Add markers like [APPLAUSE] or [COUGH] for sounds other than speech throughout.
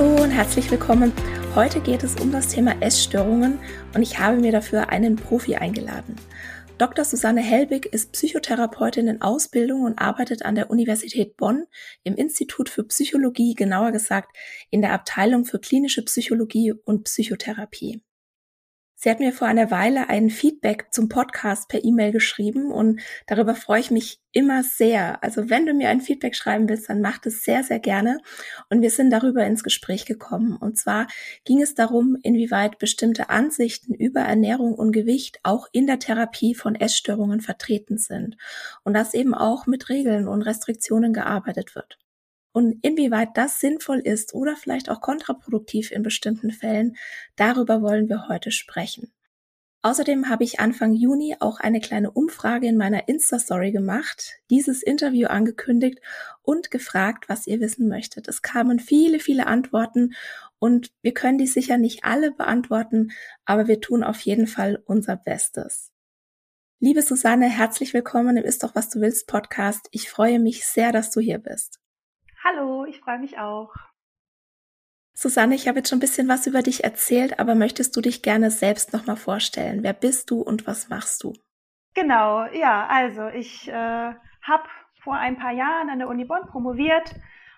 Hallo und herzlich willkommen. Heute geht es um das Thema Essstörungen und ich habe mir dafür einen Profi eingeladen. Dr. Susanne Helbig ist Psychotherapeutin in Ausbildung und arbeitet an der Universität Bonn im Institut für Psychologie, genauer gesagt in der Abteilung für klinische Psychologie und Psychotherapie. Sie hat mir vor einer Weile ein Feedback zum Podcast per E-Mail geschrieben und darüber freue ich mich immer sehr. Also wenn du mir ein Feedback schreiben willst, dann mach das sehr, sehr gerne. Und wir sind darüber ins Gespräch gekommen. Und zwar ging es darum, inwieweit bestimmte Ansichten über Ernährung und Gewicht auch in der Therapie von Essstörungen vertreten sind. Und dass eben auch mit Regeln und Restriktionen gearbeitet wird. Und inwieweit das sinnvoll ist oder vielleicht auch kontraproduktiv in bestimmten Fällen, darüber wollen wir heute sprechen. Außerdem habe ich Anfang Juni auch eine kleine Umfrage in meiner Insta-Story gemacht, dieses Interview angekündigt und gefragt, was ihr wissen möchtet. Es kamen viele, viele Antworten und wir können die sicher nicht alle beantworten, aber wir tun auf jeden Fall unser Bestes. Liebe Susanne, herzlich willkommen im Ist doch was du willst Podcast. Ich freue mich sehr, dass du hier bist. Hallo, ich freue mich auch. Susanne, ich habe jetzt schon ein bisschen was über dich erzählt, aber möchtest du dich gerne selbst nochmal vorstellen? Wer bist du und was machst du? Genau, ja, also ich äh, habe vor ein paar Jahren an der Uni Bonn promoviert,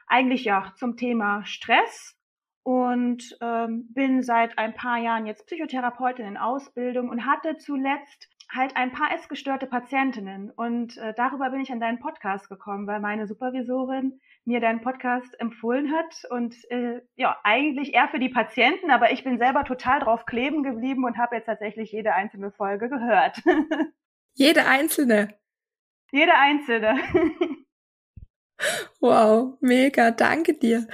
eigentlich ja zum Thema Stress und ähm, bin seit ein paar Jahren jetzt Psychotherapeutin in Ausbildung und hatte zuletzt halt ein paar essgestörte Patientinnen und äh, darüber bin ich an deinen Podcast gekommen, weil meine Supervisorin mir deinen Podcast empfohlen hat und äh, ja, eigentlich eher für die Patienten, aber ich bin selber total drauf kleben geblieben und habe jetzt tatsächlich jede einzelne Folge gehört. [LAUGHS] Jede einzelne. Jede einzelne. [LAUGHS] wow, mega, danke dir.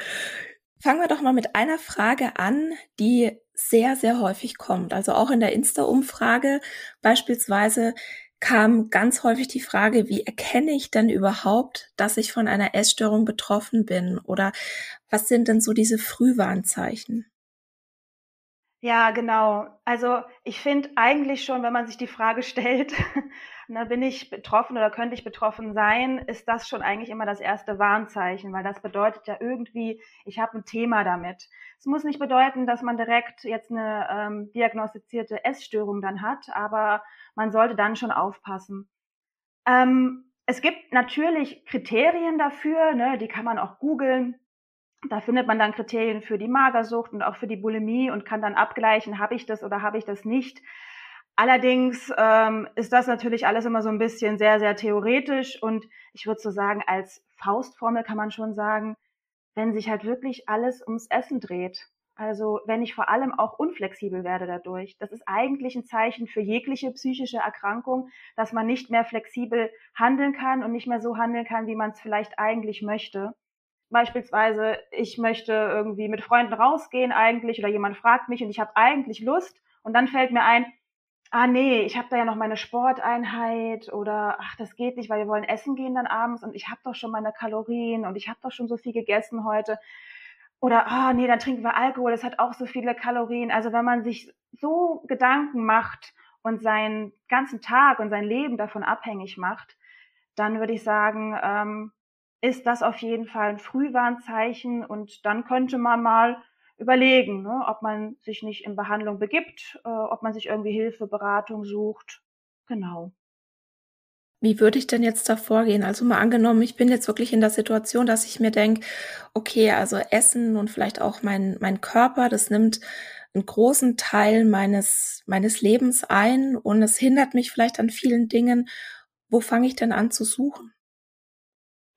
Fangen wir doch mal mit einer Frage an, die sehr, sehr häufig kommt. Also auch in der Insta-Umfrage beispielsweise, kam ganz häufig die Frage, wie erkenne ich denn überhaupt, dass ich von einer Essstörung betroffen bin? Oder was sind denn so diese Frühwarnzeichen? Ja, genau. Also ich finde eigentlich schon, wenn man sich die Frage [LAUGHS] stellt, na, bin ich betroffen oder könnte ich betroffen sein, ist das schon eigentlich immer das erste Warnzeichen, weil das bedeutet ja irgendwie, ich habe ein Thema damit. Es muss nicht bedeuten, dass man direkt jetzt eine ähm, diagnostizierte Essstörung dann hat, aber man sollte dann schon aufpassen. Ähm, es gibt natürlich Kriterien dafür, ne, die kann man auch googeln. Da findet man dann Kriterien für die Magersucht und auch für die Bulimie und kann dann abgleichen, habe ich das oder habe ich das nicht. Allerdings ähm, ist das natürlich alles immer so ein bisschen sehr, sehr theoretisch und ich würde so sagen, als Faustformel kann man schon sagen, wenn sich halt wirklich alles ums Essen dreht, also wenn ich vor allem auch unflexibel werde dadurch. Das ist eigentlich ein Zeichen für jegliche psychische Erkrankung, dass man nicht mehr flexibel handeln kann und nicht mehr so handeln kann, wie man es vielleicht eigentlich möchte. Beispielsweise, ich möchte irgendwie mit Freunden rausgehen eigentlich oder jemand fragt mich und ich habe eigentlich Lust und dann fällt mir ein, ah nee, ich habe da ja noch meine Sporteinheit oder ach, das geht nicht, weil wir wollen essen gehen dann abends und ich habe doch schon meine Kalorien und ich habe doch schon so viel gegessen heute. Oder, ah, oh, nee, dann trinken wir Alkohol, das hat auch so viele Kalorien. Also wenn man sich so Gedanken macht und seinen ganzen Tag und sein Leben davon abhängig macht, dann würde ich sagen, ähm, ist das auf jeden Fall ein Frühwarnzeichen und dann könnte man mal überlegen, ne, ob man sich nicht in Behandlung begibt, äh, ob man sich irgendwie Hilfe, Beratung sucht. Genau. Wie würde ich denn jetzt da vorgehen? Also mal angenommen, ich bin jetzt wirklich in der Situation, dass ich mir denke, okay, also Essen und vielleicht auch mein, mein Körper, das nimmt einen großen Teil meines, meines Lebens ein und es hindert mich vielleicht an vielen Dingen. Wo fange ich denn an zu suchen?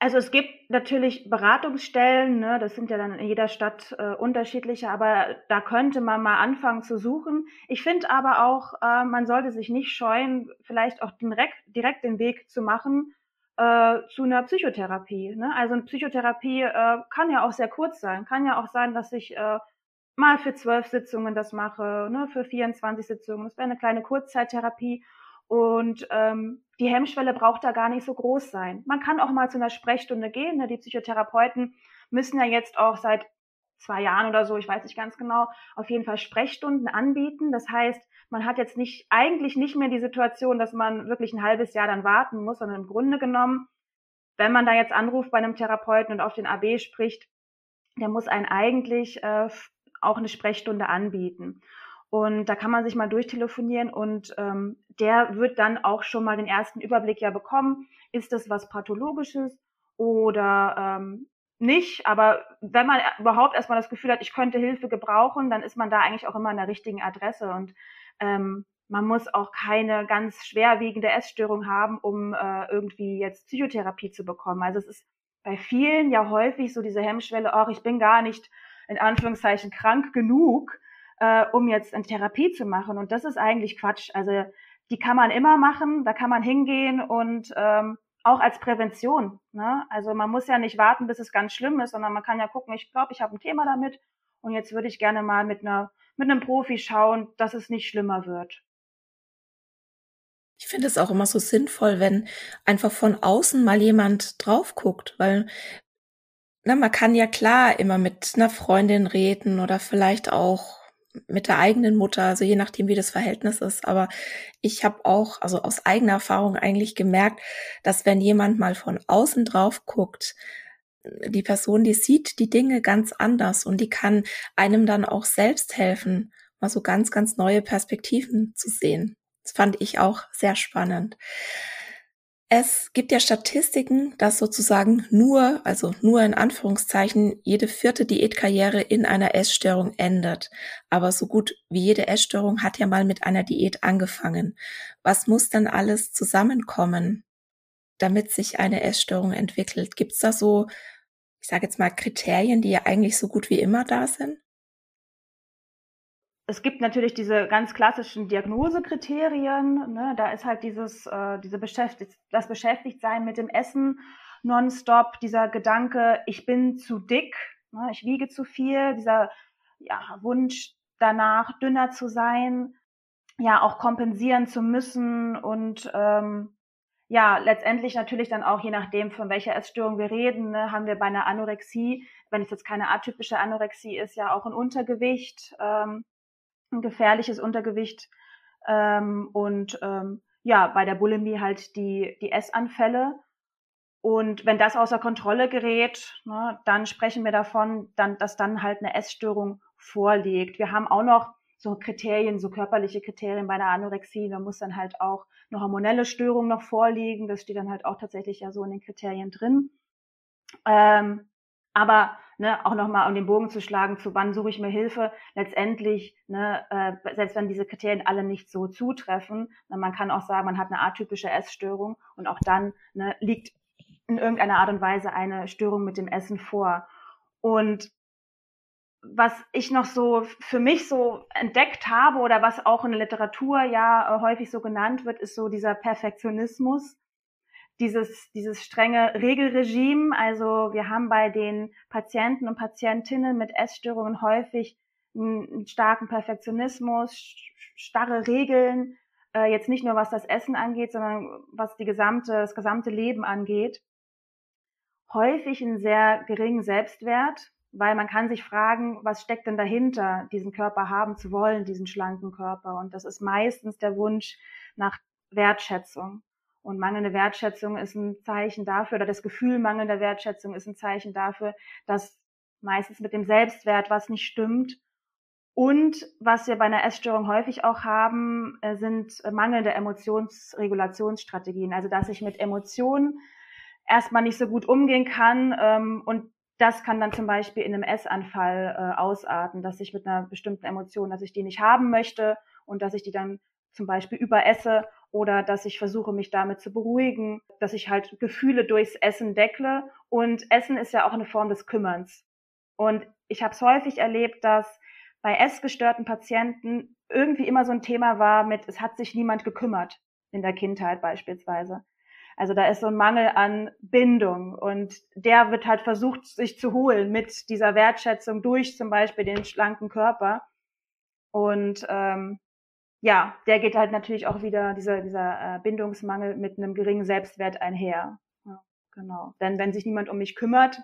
Also es gibt natürlich Beratungsstellen, ne, das sind ja dann in jeder Stadt äh, unterschiedliche, aber da könnte man mal anfangen zu suchen. Ich finde aber auch, äh, man sollte sich nicht scheuen, vielleicht auch direkt, direkt den Weg zu machen äh, zu einer Psychotherapie. Ne? Also eine Psychotherapie äh, kann ja auch sehr kurz sein, kann ja auch sein, dass ich äh, mal für zwölf Sitzungen das mache, ne, für 24 Sitzungen. Das wäre eine kleine Kurzzeittherapie. Und ähm, die Hemmschwelle braucht da gar nicht so groß sein. Man kann auch mal zu einer Sprechstunde gehen. Ne? Die Psychotherapeuten müssen ja jetzt auch seit zwei Jahren oder so, ich weiß nicht ganz genau, auf jeden Fall Sprechstunden anbieten. Das heißt, man hat jetzt nicht, eigentlich nicht mehr die Situation, dass man wirklich ein halbes Jahr dann warten muss, sondern im Grunde genommen, wenn man da jetzt anruft bei einem Therapeuten und auf den AB spricht, der muss einen eigentlich äh, auch eine Sprechstunde anbieten. Und da kann man sich mal durchtelefonieren und ähm, der wird dann auch schon mal den ersten Überblick ja bekommen. Ist das was Pathologisches oder ähm, nicht? Aber wenn man überhaupt erstmal das Gefühl hat, ich könnte Hilfe gebrauchen, dann ist man da eigentlich auch immer an der richtigen Adresse. Und ähm, man muss auch keine ganz schwerwiegende Essstörung haben, um äh, irgendwie jetzt Psychotherapie zu bekommen. Also es ist bei vielen ja häufig so diese Hemmschwelle, ach, ich bin gar nicht in Anführungszeichen krank genug, äh, um jetzt eine Therapie zu machen. Und das ist eigentlich Quatsch. Also die kann man immer machen, da kann man hingehen und ähm, auch als Prävention. Ne? Also man muss ja nicht warten, bis es ganz schlimm ist, sondern man kann ja gucken, ich glaube, ich habe ein Thema damit und jetzt würde ich gerne mal mit einer mit einem Profi schauen, dass es nicht schlimmer wird. Ich finde es auch immer so sinnvoll, wenn einfach von außen mal jemand drauf guckt, weil na, man kann ja klar immer mit einer Freundin reden oder vielleicht auch mit der eigenen Mutter, also je nachdem, wie das Verhältnis ist. Aber ich habe auch, also aus eigener Erfahrung eigentlich gemerkt, dass wenn jemand mal von außen drauf guckt, die Person, die sieht die Dinge ganz anders und die kann einem dann auch selbst helfen, mal so ganz, ganz neue Perspektiven zu sehen. Das fand ich auch sehr spannend. Es gibt ja Statistiken, dass sozusagen nur, also nur in Anführungszeichen, jede vierte Diätkarriere in einer Essstörung endet. Aber so gut wie jede Essstörung hat ja mal mit einer Diät angefangen. Was muss dann alles zusammenkommen, damit sich eine Essstörung entwickelt? Gibt es da so, ich sage jetzt mal, Kriterien, die ja eigentlich so gut wie immer da sind? Es gibt natürlich diese ganz klassischen Diagnosekriterien. Ne? Da ist halt dieses, äh, diese Beschäftigt das Beschäftigtsein mit dem Essen nonstop, dieser Gedanke, ich bin zu dick, ne? ich wiege zu viel, dieser ja, Wunsch danach, dünner zu sein, ja, auch kompensieren zu müssen und ähm, ja, letztendlich natürlich dann auch je nachdem, von welcher Essstörung wir reden, ne, haben wir bei einer Anorexie, wenn es jetzt keine atypische Anorexie ist, ja auch ein Untergewicht. Ähm, gefährliches Untergewicht ähm, und ähm, ja, bei der Bulimie halt die, die Essanfälle. Und wenn das außer Kontrolle gerät, ne, dann sprechen wir davon, dann, dass dann halt eine Essstörung vorliegt. Wir haben auch noch so Kriterien, so körperliche Kriterien bei der Anorexie. Da muss dann halt auch eine hormonelle Störung noch vorliegen. Das steht dann halt auch tatsächlich ja so in den Kriterien drin. Ähm, aber ne, auch nochmal um den Bogen zu schlagen, zu wann suche ich mir Hilfe, letztendlich, ne, äh, selbst wenn diese Kriterien alle nicht so zutreffen, ne, man kann auch sagen, man hat eine atypische Essstörung und auch dann ne, liegt in irgendeiner Art und Weise eine Störung mit dem Essen vor. Und was ich noch so für mich so entdeckt habe oder was auch in der Literatur ja äh, häufig so genannt wird, ist so dieser Perfektionismus dieses, dieses strenge Regelregime. Also wir haben bei den Patienten und Patientinnen mit Essstörungen häufig einen starken Perfektionismus, starre Regeln, äh, jetzt nicht nur was das Essen angeht, sondern was die gesamte, das gesamte Leben angeht. Häufig einen sehr geringen Selbstwert, weil man kann sich fragen, was steckt denn dahinter, diesen Körper haben zu wollen, diesen schlanken Körper. Und das ist meistens der Wunsch nach Wertschätzung. Und mangelnde Wertschätzung ist ein Zeichen dafür, oder das Gefühl mangelnder Wertschätzung ist ein Zeichen dafür, dass meistens mit dem Selbstwert was nicht stimmt. Und was wir bei einer Essstörung häufig auch haben, äh, sind mangelnde Emotionsregulationsstrategien. Also dass ich mit Emotionen erstmal nicht so gut umgehen kann. Ähm, und das kann dann zum Beispiel in einem Essanfall äh, ausarten, dass ich mit einer bestimmten Emotion, dass ich die nicht haben möchte und dass ich die dann zum Beispiel überesse oder dass ich versuche, mich damit zu beruhigen, dass ich halt Gefühle durchs Essen deckle. Und Essen ist ja auch eine Form des Kümmerns. Und ich habe es häufig erlebt, dass bei essgestörten Patienten irgendwie immer so ein Thema war mit, es hat sich niemand gekümmert in der Kindheit beispielsweise. Also da ist so ein Mangel an Bindung und der wird halt versucht, sich zu holen mit dieser Wertschätzung durch zum Beispiel den schlanken Körper. Und ähm, ja, der geht halt natürlich auch wieder, dieser, dieser äh, Bindungsmangel mit einem geringen Selbstwert einher. Ja, genau. Denn wenn sich niemand um mich kümmert,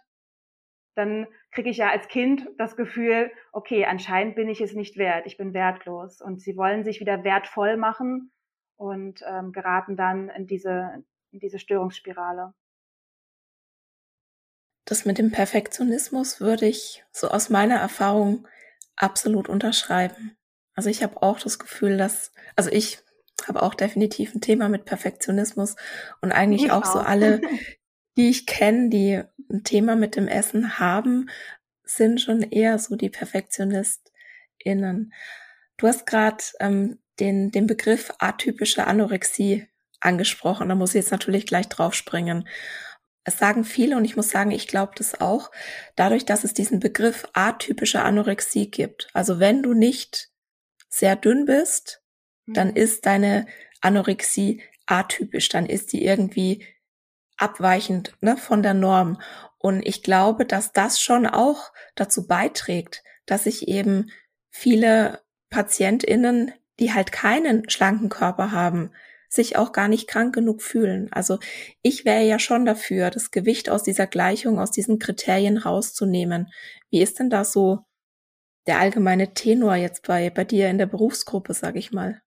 dann kriege ich ja als Kind das Gefühl, okay, anscheinend bin ich es nicht wert, ich bin wertlos. Und sie wollen sich wieder wertvoll machen und ähm, geraten dann in diese, in diese Störungsspirale. Das mit dem Perfektionismus würde ich so aus meiner Erfahrung absolut unterschreiben. Also ich habe auch das Gefühl, dass, also ich habe auch definitiv ein Thema mit Perfektionismus und eigentlich ich auch, so alle, [LAUGHS] die ich kenne, die ein Thema mit dem Essen haben, sind schon eher so die PerfektionistInnen. Du hast gerade ähm, den, den Begriff atypische Anorexie angesprochen. Da muss ich jetzt natürlich gleich draufspringen. Es sagen viele und ich muss sagen, ich glaube das auch, dadurch, dass es diesen Begriff atypische Anorexie gibt. Also wenn du nicht sehr dünn bist, dann mhm. ist deine Anorexie atypisch, dann ist die irgendwie abweichend ne, von der Norm. Und ich glaube, dass das schon auch dazu beiträgt, dass sich eben viele PatientInnen, die halt keinen schlanken Körper haben, sich auch gar nicht krank genug fühlen. Also ich wäre ja schon dafür, das Gewicht aus dieser Gleichung, aus diesen Kriterien rauszunehmen. Wie ist denn da so der allgemeine Tenor jetzt bei, bei dir in der Berufsgruppe, sag ich mal?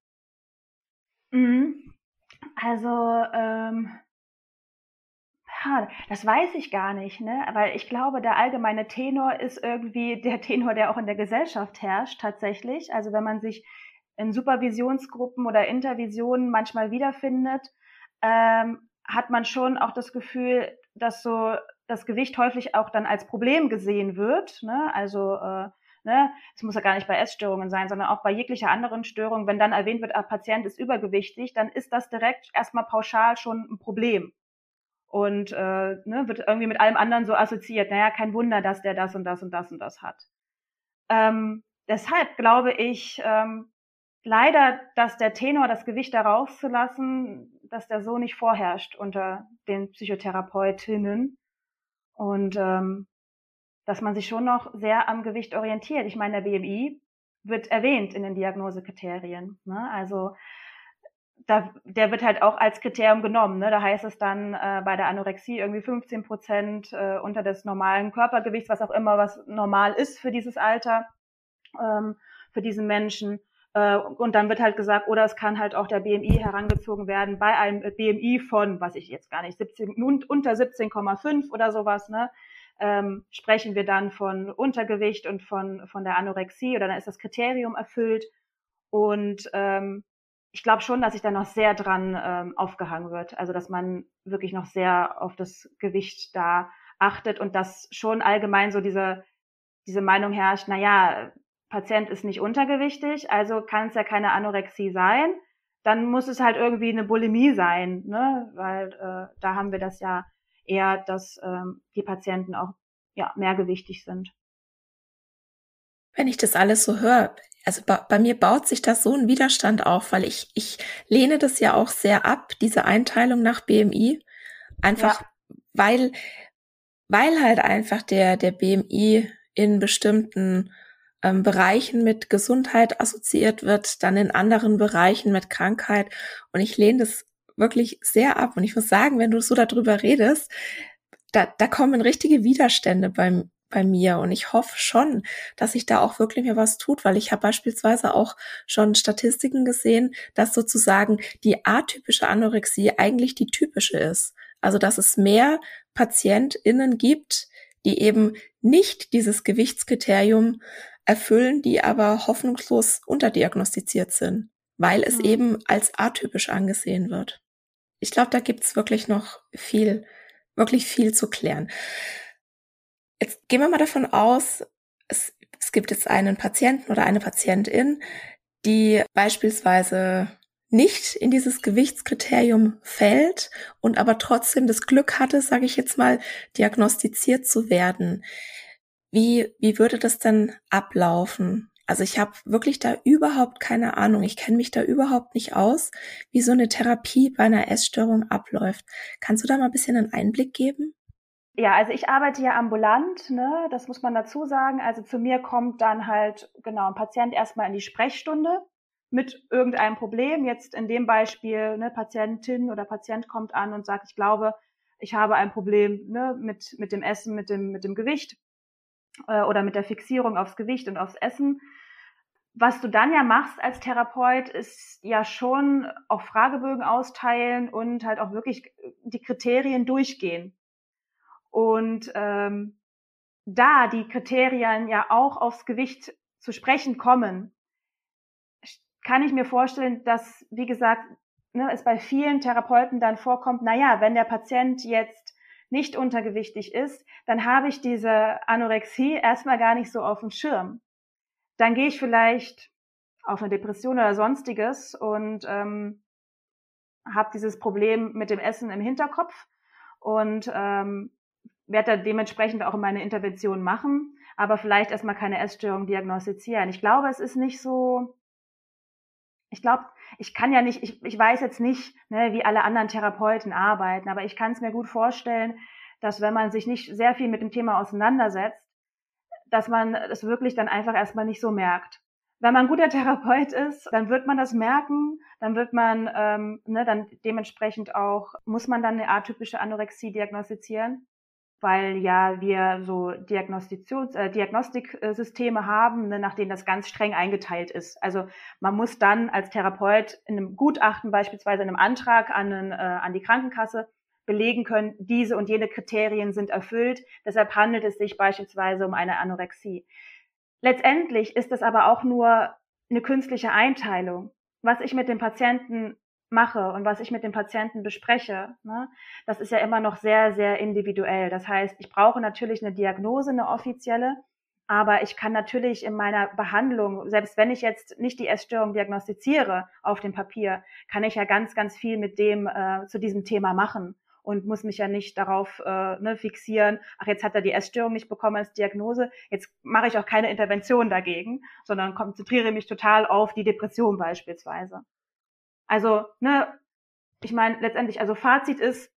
Mhm. Also, ähm, das weiß ich gar nicht, ne? Weil ich glaube, der allgemeine Tenor ist irgendwie [LAUGHS] der Tenor, der auch in der Gesellschaft herrscht, tatsächlich. Also wenn man sich in Supervisionsgruppen oder Intervisionen manchmal wiederfindet, ähm, hat man schon auch das Gefühl, dass so das Gewicht häufig auch dann als Problem gesehen wird. Ne? Also äh, Ne? Es muss ja gar nicht bei Essstörungen sein, sondern auch bei jeglicher anderen Störung. Wenn dann erwähnt wird, ein Patient ist übergewichtig, dann ist das direkt erstmal pauschal schon ein Problem. Und äh, ne, wird irgendwie mit allem anderen so assoziiert. Naja, kein Wunder, dass der das und das und das und das hat. Ähm, deshalb glaube ich ähm, leider, dass der Tenor, das Gewicht da rauszulassen, dass der so nicht vorherrscht unter den Psychotherapeutinnen. Und ähm, dass man sich schon noch sehr am Gewicht orientiert. Ich meine, der BMI wird erwähnt in den Diagnosekriterien. Ne? Also da, der wird halt auch als Kriterium genommen. Ne? Da heißt es dann äh, bei der Anorexie irgendwie 15 Prozent äh, unter des normalen Körpergewichts, was auch immer, was normal ist für dieses Alter, ähm, für diesen Menschen. Äh, und dann wird halt gesagt, oder es kann halt auch der BMI herangezogen werden bei einem BMI von, was ich jetzt gar nicht, 17, unter 17,5 oder sowas. Ne? Ähm, sprechen wir dann von Untergewicht und von, von der Anorexie oder dann ist das Kriterium erfüllt. Und ähm, ich glaube schon, dass sich da noch sehr dran ähm, aufgehangen wird. Also dass man wirklich noch sehr auf das Gewicht da achtet und dass schon allgemein so diese, diese Meinung herrscht, na ja, Patient ist nicht untergewichtig, also kann es ja keine Anorexie sein. Dann muss es halt irgendwie eine Bulimie sein, ne? Weil äh, da haben wir das ja eher, dass ähm, die Patienten auch ja, mehrgewichtig sind. Wenn ich das alles so höre, also bei, bei, mir baut sich das so ein Widerstand auf, weil ich, ich lehne das ja auch sehr ab, diese Einteilung nach BMI. Einfach, ja. weil, weil halt einfach der, der BMI in bestimmten ähm, Bereichen mit Gesundheit assoziiert wird, dann in anderen Bereichen mit Krankheit. Und ich lehne das wirklich sehr ab. Und ich muss sagen, wenn du so darüber redest, da, da kommen richtige Widerstände beim, bei mir und ich hoffe schon, dass sich da auch wirklich mir was tut, weil ich habe beispielsweise auch schon Statistiken gesehen, dass sozusagen die atypische Anorexie eigentlich die typische ist. Also dass es mehr PatientInnen gibt, die eben nicht dieses Gewichtskriterium erfüllen, die aber hoffnungslos unterdiagnostiziert sind, weil es mhm. eben als atypisch angesehen wird. Ich glaube, da gibt's wirklich noch viel, wirklich viel zu klären. Jetzt gehen wir mal davon aus, es, es gibt jetzt einen Patienten oder eine Patientin, die beispielsweise nicht in dieses Gewichtskriterium fällt und aber trotzdem das Glück hatte, sage ich jetzt mal, diagnostiziert zu werden. Wie, wie würde das denn ablaufen? Also ich habe wirklich da überhaupt keine Ahnung. Ich kenne mich da überhaupt nicht aus, wie so eine Therapie bei einer Essstörung abläuft. Kannst du da mal ein bisschen einen Einblick geben? Ja, also ich arbeite ja ambulant, ne? das muss man dazu sagen. Also zu mir kommt dann halt genau ein Patient erstmal in die Sprechstunde mit irgendeinem Problem. Jetzt in dem Beispiel, ne, Patientin oder Patient kommt an und sagt, ich glaube, ich habe ein Problem ne, mit, mit dem Essen, mit dem, mit dem Gewicht äh, oder mit der Fixierung aufs Gewicht und aufs Essen. Was du dann ja machst als Therapeut, ist ja schon auch Fragebögen austeilen und halt auch wirklich die Kriterien durchgehen. Und ähm, da die Kriterien ja auch aufs Gewicht zu sprechen kommen, kann ich mir vorstellen, dass, wie gesagt, ne, es bei vielen Therapeuten dann vorkommt, na ja, wenn der Patient jetzt nicht untergewichtig ist, dann habe ich diese Anorexie erstmal gar nicht so auf dem Schirm. Dann gehe ich vielleicht auf eine Depression oder sonstiges und ähm, habe dieses Problem mit dem Essen im Hinterkopf und ähm, werde da dementsprechend auch meine Intervention machen, aber vielleicht erstmal keine Essstörung diagnostizieren. Ich glaube, es ist nicht so, ich glaube, ich kann ja nicht, ich, ich weiß jetzt nicht, ne, wie alle anderen Therapeuten arbeiten, aber ich kann es mir gut vorstellen, dass wenn man sich nicht sehr viel mit dem Thema auseinandersetzt, dass man es wirklich dann einfach erstmal nicht so merkt. Wenn man ein guter Therapeut ist, dann wird man das merken, dann wird man, ähm, ne, dann dementsprechend auch, muss man dann eine atypische Anorexie diagnostizieren weil ja wir so Diagnostitions äh, Diagnostiksysteme haben, ne, nach denen das ganz streng eingeteilt ist. Also man muss dann als Therapeut in einem Gutachten beispielsweise in einem Antrag an, einen, äh, an die Krankenkasse belegen können, diese und jene Kriterien sind erfüllt. Deshalb handelt es sich beispielsweise um eine Anorexie. Letztendlich ist es aber auch nur eine künstliche Einteilung. Was ich mit dem Patienten mache und was ich mit dem Patienten bespreche, ne, das ist ja immer noch sehr, sehr individuell. Das heißt, ich brauche natürlich eine Diagnose, eine offizielle, aber ich kann natürlich in meiner Behandlung, selbst wenn ich jetzt nicht die Essstörung diagnostiziere auf dem Papier, kann ich ja ganz, ganz viel mit dem äh, zu diesem Thema machen und muss mich ja nicht darauf äh, ne, fixieren, ach, jetzt hat er die Essstörung nicht bekommen als Diagnose, jetzt mache ich auch keine Intervention dagegen, sondern konzentriere mich total auf die Depression beispielsweise. Also, ne, ich meine, letztendlich, also Fazit ist,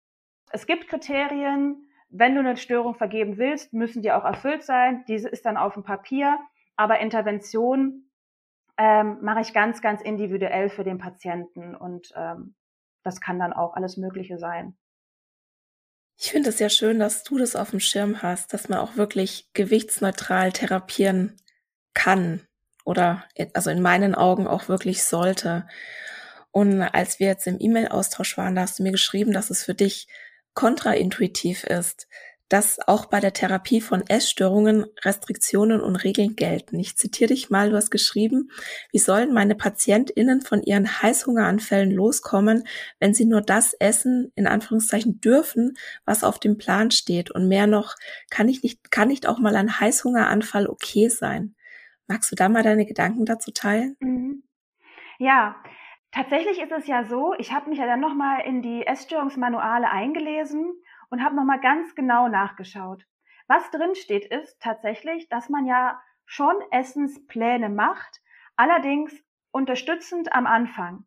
es gibt Kriterien, wenn du eine Störung vergeben willst, müssen die auch erfüllt sein. Diese ist dann auf dem Papier, aber Intervention ähm, mache ich ganz, ganz individuell für den Patienten und ähm, das kann dann auch alles Mögliche sein. Ich finde es ja schön, dass du das auf dem Schirm hast, dass man auch wirklich gewichtsneutral therapieren kann oder also in meinen Augen auch wirklich sollte. Und als wir jetzt im E-Mail-Austausch waren, da hast du mir geschrieben, dass es für dich kontraintuitiv ist, dass auch bei der Therapie von Essstörungen Restriktionen und Regeln gelten. Ich zitiere dich mal, du hast geschrieben, wie sollen meine PatientInnen von ihren Heißhungeranfällen loskommen, wenn sie nur das essen, in Anführungszeichen dürfen, was auf dem Plan steht. Und mehr noch, kann ich nicht, kann nicht auch mal ein Heißhungeranfall okay sein? Magst du da mal deine Gedanken dazu teilen? Mhm. Ja, Tatsächlich ist es ja so, ich habe mich ja dann nochmal in die Essstörungsmanuale eingelesen und habe nochmal ganz genau nachgeschaut. Was drin steht, ist tatsächlich, dass man ja schon Essenspläne macht, allerdings unterstützend am Anfang.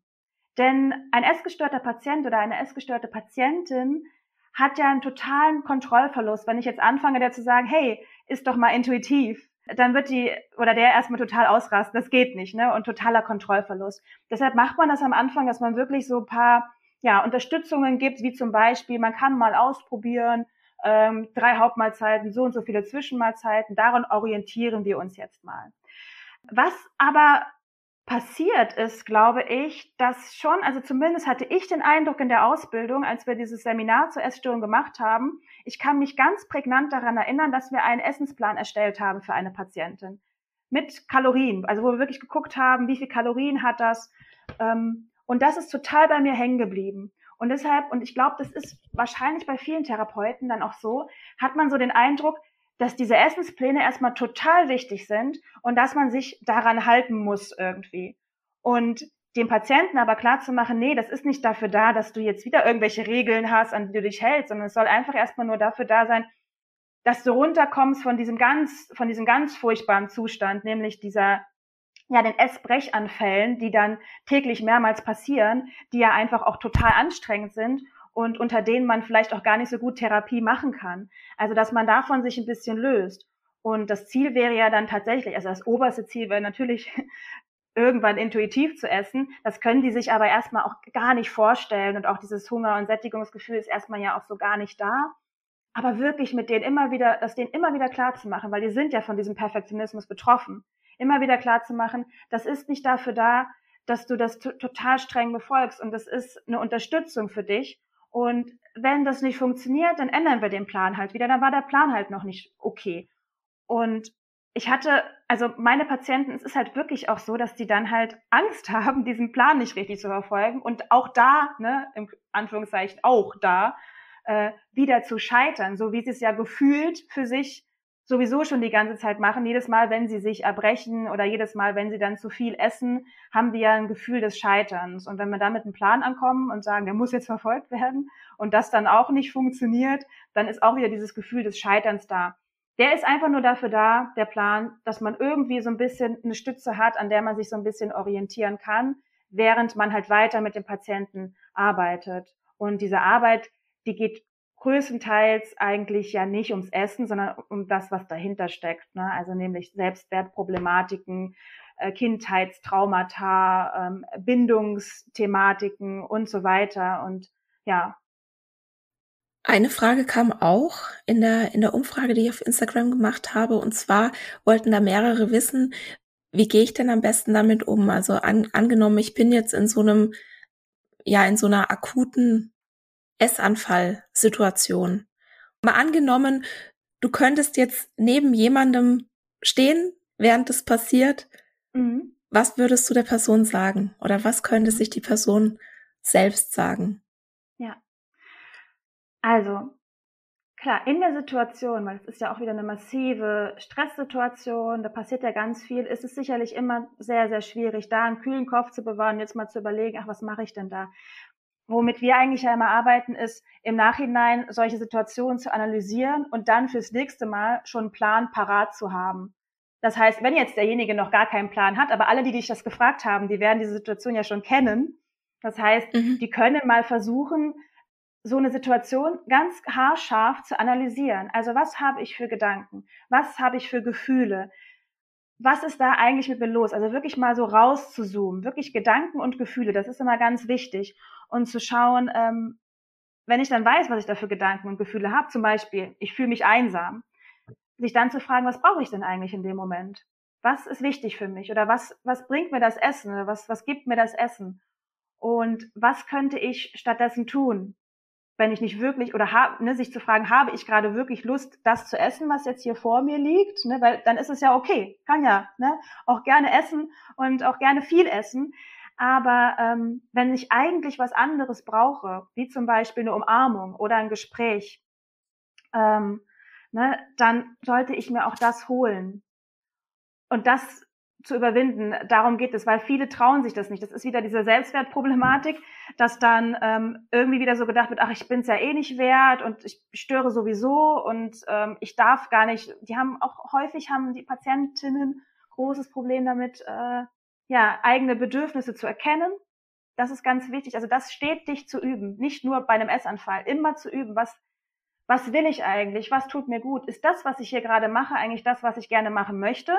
Denn ein essgestörter Patient oder eine essgestörte Patientin hat ja einen totalen Kontrollverlust, wenn ich jetzt anfange, der zu sagen, hey, ist doch mal intuitiv dann wird die oder der erstmal total ausrasten. Das geht nicht, ne? Und totaler Kontrollverlust. Deshalb macht man das am Anfang, dass man wirklich so ein paar ja, Unterstützungen gibt, wie zum Beispiel, man kann mal ausprobieren, ähm, drei Hauptmahlzeiten, so und so viele Zwischenmahlzeiten, daran orientieren wir uns jetzt mal. Was aber passiert ist, glaube ich, dass schon, also zumindest hatte ich den Eindruck in der Ausbildung, als wir dieses Seminar zur Essstörung gemacht haben, ich kann mich ganz prägnant daran erinnern, dass wir einen Essensplan erstellt haben für eine Patientin. mit Kalorien, also wo wir wirklich geguckt haben, wie viel Kalorien hat das. Ähm, und das ist total bei mir hängen geblieben. Und deshalb, und ich glaube, das ist wahrscheinlich bei vielen Therapeuten dann auch so, hat man so den Eindruck, dass diese Essenspläne erstmal total wichtig sind und dass man sich daran halten muss irgendwie. Und dem Patienten aber klar zu machen, nee, das ist nicht dafür da, dass du jetzt wieder irgendwelche Regeln hast, an die du dich hältst, sondern es soll einfach erstmal nur dafür da sein, dass du runterkommst von diesem ganz, von diesem ganz furchtbaren Zustand, nämlich dieser, ja, den Essbrechanfällen, die dann täglich mehrmals passieren, die ja einfach auch total anstrengend sind und unter denen man vielleicht auch gar nicht so gut Therapie machen kann. Also, dass man davon sich ein bisschen löst. Und das Ziel wäre ja dann tatsächlich, also das oberste Ziel wäre natürlich [LAUGHS] irgendwann intuitiv zu essen. Das können die sich aber erstmal auch gar nicht vorstellen. Und auch dieses Hunger- und Sättigungsgefühl ist erstmal ja auch so gar nicht da aber wirklich mit denen immer wieder, das denen immer wieder klar zu machen, weil die sind ja von diesem Perfektionismus betroffen, immer wieder klar zu machen, das ist nicht dafür da, dass du das total streng befolgst und das ist eine Unterstützung für dich. Und wenn das nicht funktioniert, dann ändern wir den Plan halt wieder. Dann war der Plan halt noch nicht okay. Und ich hatte, also meine Patienten, es ist halt wirklich auch so, dass die dann halt Angst [LAUGHS] haben, diesen Plan nicht richtig zu verfolgen und auch da, ne, im Anführungszeichen auch da, äh, wieder zu scheitern, so wie sie es ja gefühlt für sich sowieso schon die ganze Zeit machen. Jedes Mal, wenn sie sich erbrechen oder jedes Mal, wenn sie dann zu viel essen, haben die ja ein Gefühl des Scheiterns. Und wenn wir da mit einem Plan ankommen und sagen, der muss jetzt [LAUGHS] verfolgt werden und das dann auch nicht funktioniert, dann ist auch wieder dieses Gefühl des Scheiterns da. Der ist einfach nur dafür da, der Plan, dass man irgendwie so ein bisschen eine Stütze hat, an der man sich so ein bisschen orientieren kann, während man halt weiter mit dem Patienten arbeitet. Und diese Arbeit, die geht größtenteils eigentlich ja nicht ums Essen, sondern um das, was dahinter steckt. Ne? Also nämlich Selbstwertproblematiken, äh, Kindheitstraumata, ähm, Bindungsthematiken und so weiter. Und ja. Eine Frage kam auch in der, in der Umfrage, die ich auf Instagram gemacht habe. Und zwar wollten da mehrere wissen, wie gehe ich denn am besten damit um? Also an, angenommen, ich bin jetzt in so einem, ja, in so einer akuten Essanfall-Situation. Mal angenommen, du könntest jetzt neben jemandem stehen, während es passiert. Mhm. Was würdest du der Person sagen? Oder was könnte sich die Person selbst sagen? Ja. Also, klar, in der Situation, weil es ist ja auch wieder eine massive Stresssituation, da passiert ja ganz viel, ist es sicherlich immer sehr, sehr schwierig, da einen kühlen Kopf zu bewahren, jetzt mal zu überlegen, ach, was mache ich denn da? Womit wir eigentlich ja immer arbeiten, ist im Nachhinein solche Situationen zu analysieren und dann fürs nächste Mal schon einen Plan parat zu haben. Das heißt, wenn jetzt derjenige noch gar keinen Plan hat, aber alle, die dich das gefragt haben, die werden diese Situation ja schon kennen. Das heißt, mhm. die können mal versuchen, so eine Situation ganz haarscharf zu analysieren. Also was habe ich für Gedanken? Was habe ich für Gefühle? Was ist da eigentlich mit mir los? Also wirklich mal so rauszuzoomen, wirklich Gedanken und Gefühle, das ist immer ganz wichtig und zu schauen, ähm, wenn ich dann weiß, was ich da für Gedanken und Gefühle habe, zum Beispiel, ich fühle mich einsam, sich dann zu fragen, was brauche ich denn eigentlich in dem Moment? Was ist wichtig für mich? Oder was, was bringt mir das Essen? Oder was, was gibt mir das Essen? Und was könnte ich stattdessen tun? Wenn ich nicht wirklich, oder hab, ne, sich zu fragen, habe ich gerade wirklich Lust, das zu essen, was jetzt hier vor mir liegt? Ne, weil dann ist es ja okay, kann ja ne, auch gerne essen und auch gerne viel essen. Aber ähm, wenn ich eigentlich was anderes brauche, wie zum Beispiel eine Umarmung oder ein Gespräch, ähm, ne, dann sollte ich mir auch das holen. Und das zu überwinden, darum geht es, weil viele trauen sich das nicht. Das ist wieder diese Selbstwertproblematik, dass dann ähm, irgendwie wieder so gedacht wird, ach, ich bin's ja eh nicht wert und ich störe sowieso und ähm, ich darf gar nicht. Die haben auch häufig haben die Patientinnen großes Problem damit, äh, ja, eigene Bedürfnisse zu erkennen. Das ist ganz wichtig. Also das steht dich zu üben, nicht nur bei einem Essanfall, immer zu üben. Was, was will ich eigentlich? Was tut mir gut? Ist das, was ich hier gerade mache, eigentlich das, was ich gerne machen möchte?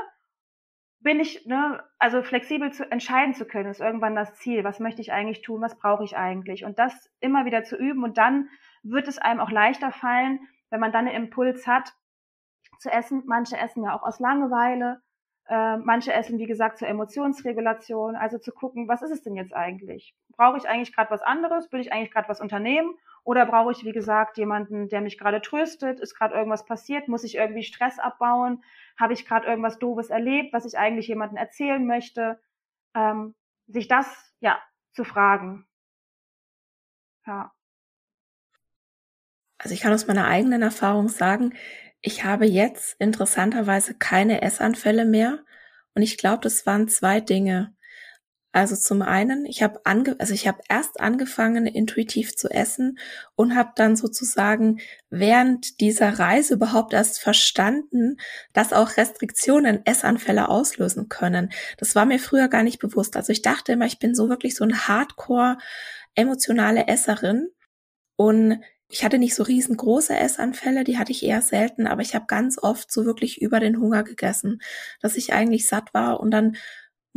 Bin ich, ne, also flexibel zu entscheiden zu können, ist irgendwann das Ziel. Was möchte ich eigentlich tun? Was brauche ich eigentlich? Und das immer wieder zu üben und dann wird es einem auch leichter fallen, wenn man dann einen Impuls hat, zu essen. Manche essen ja auch aus Langeweile äh, manche essen, wie gesagt, zur Emotionsregulation, also zu gucken, was ist es denn jetzt eigentlich? Brauche ich eigentlich gerade was anderes? Will ich eigentlich gerade was unternehmen? Oder brauche ich, wie gesagt, jemanden, der mich gerade tröstet? Ist gerade irgendwas passiert? Muss ich irgendwie Stress abbauen? Habe ich gerade irgendwas Doofes erlebt, was ich eigentlich jemandem erzählen möchte? Ähm, sich das, ja, zu fragen. Ja. Also ich kann aus meiner eigenen Erfahrung sagen, ich habe jetzt interessanterweise keine Essanfälle mehr. Und ich glaube, das waren zwei Dinge. Also zum einen, ich habe ange also ich habe erst angefangen intuitiv zu essen und habe dann sozusagen während dieser Reise überhaupt erst verstanden, dass auch Restriktionen Essanfälle auslösen können. Das war mir früher gar nicht bewusst. Also ich dachte immer, ich bin so wirklich so ein Hardcore emotionale Esserin und ich hatte nicht so riesengroße Essanfälle, die hatte ich eher selten, aber ich habe ganz oft so wirklich über den Hunger gegessen, dass ich eigentlich satt war und dann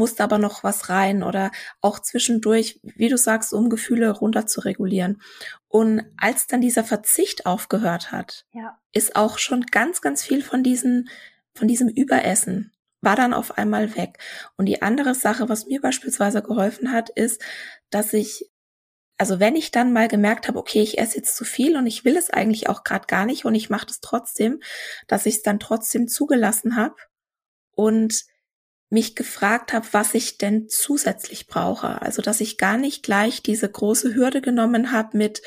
musste aber noch was rein oder auch zwischendurch, wie du sagst, um Gefühle runter zu regulieren. Und als dann dieser Verzicht aufgehört hat, ja. ist auch schon ganz, ganz viel von diesen, von diesem Überessen war dann auf einmal weg. Und die andere Sache, was mir beispielsweise geholfen hat, ist, dass ich also wenn ich dann mal gemerkt habe, okay, ich esse jetzt zu viel und ich will es eigentlich auch gerade gar nicht und ich mache das trotzdem, dass ich es dann trotzdem zugelassen habe und mich gefragt habe, was ich denn zusätzlich brauche. Also dass ich gar nicht gleich diese große Hürde genommen habe mit,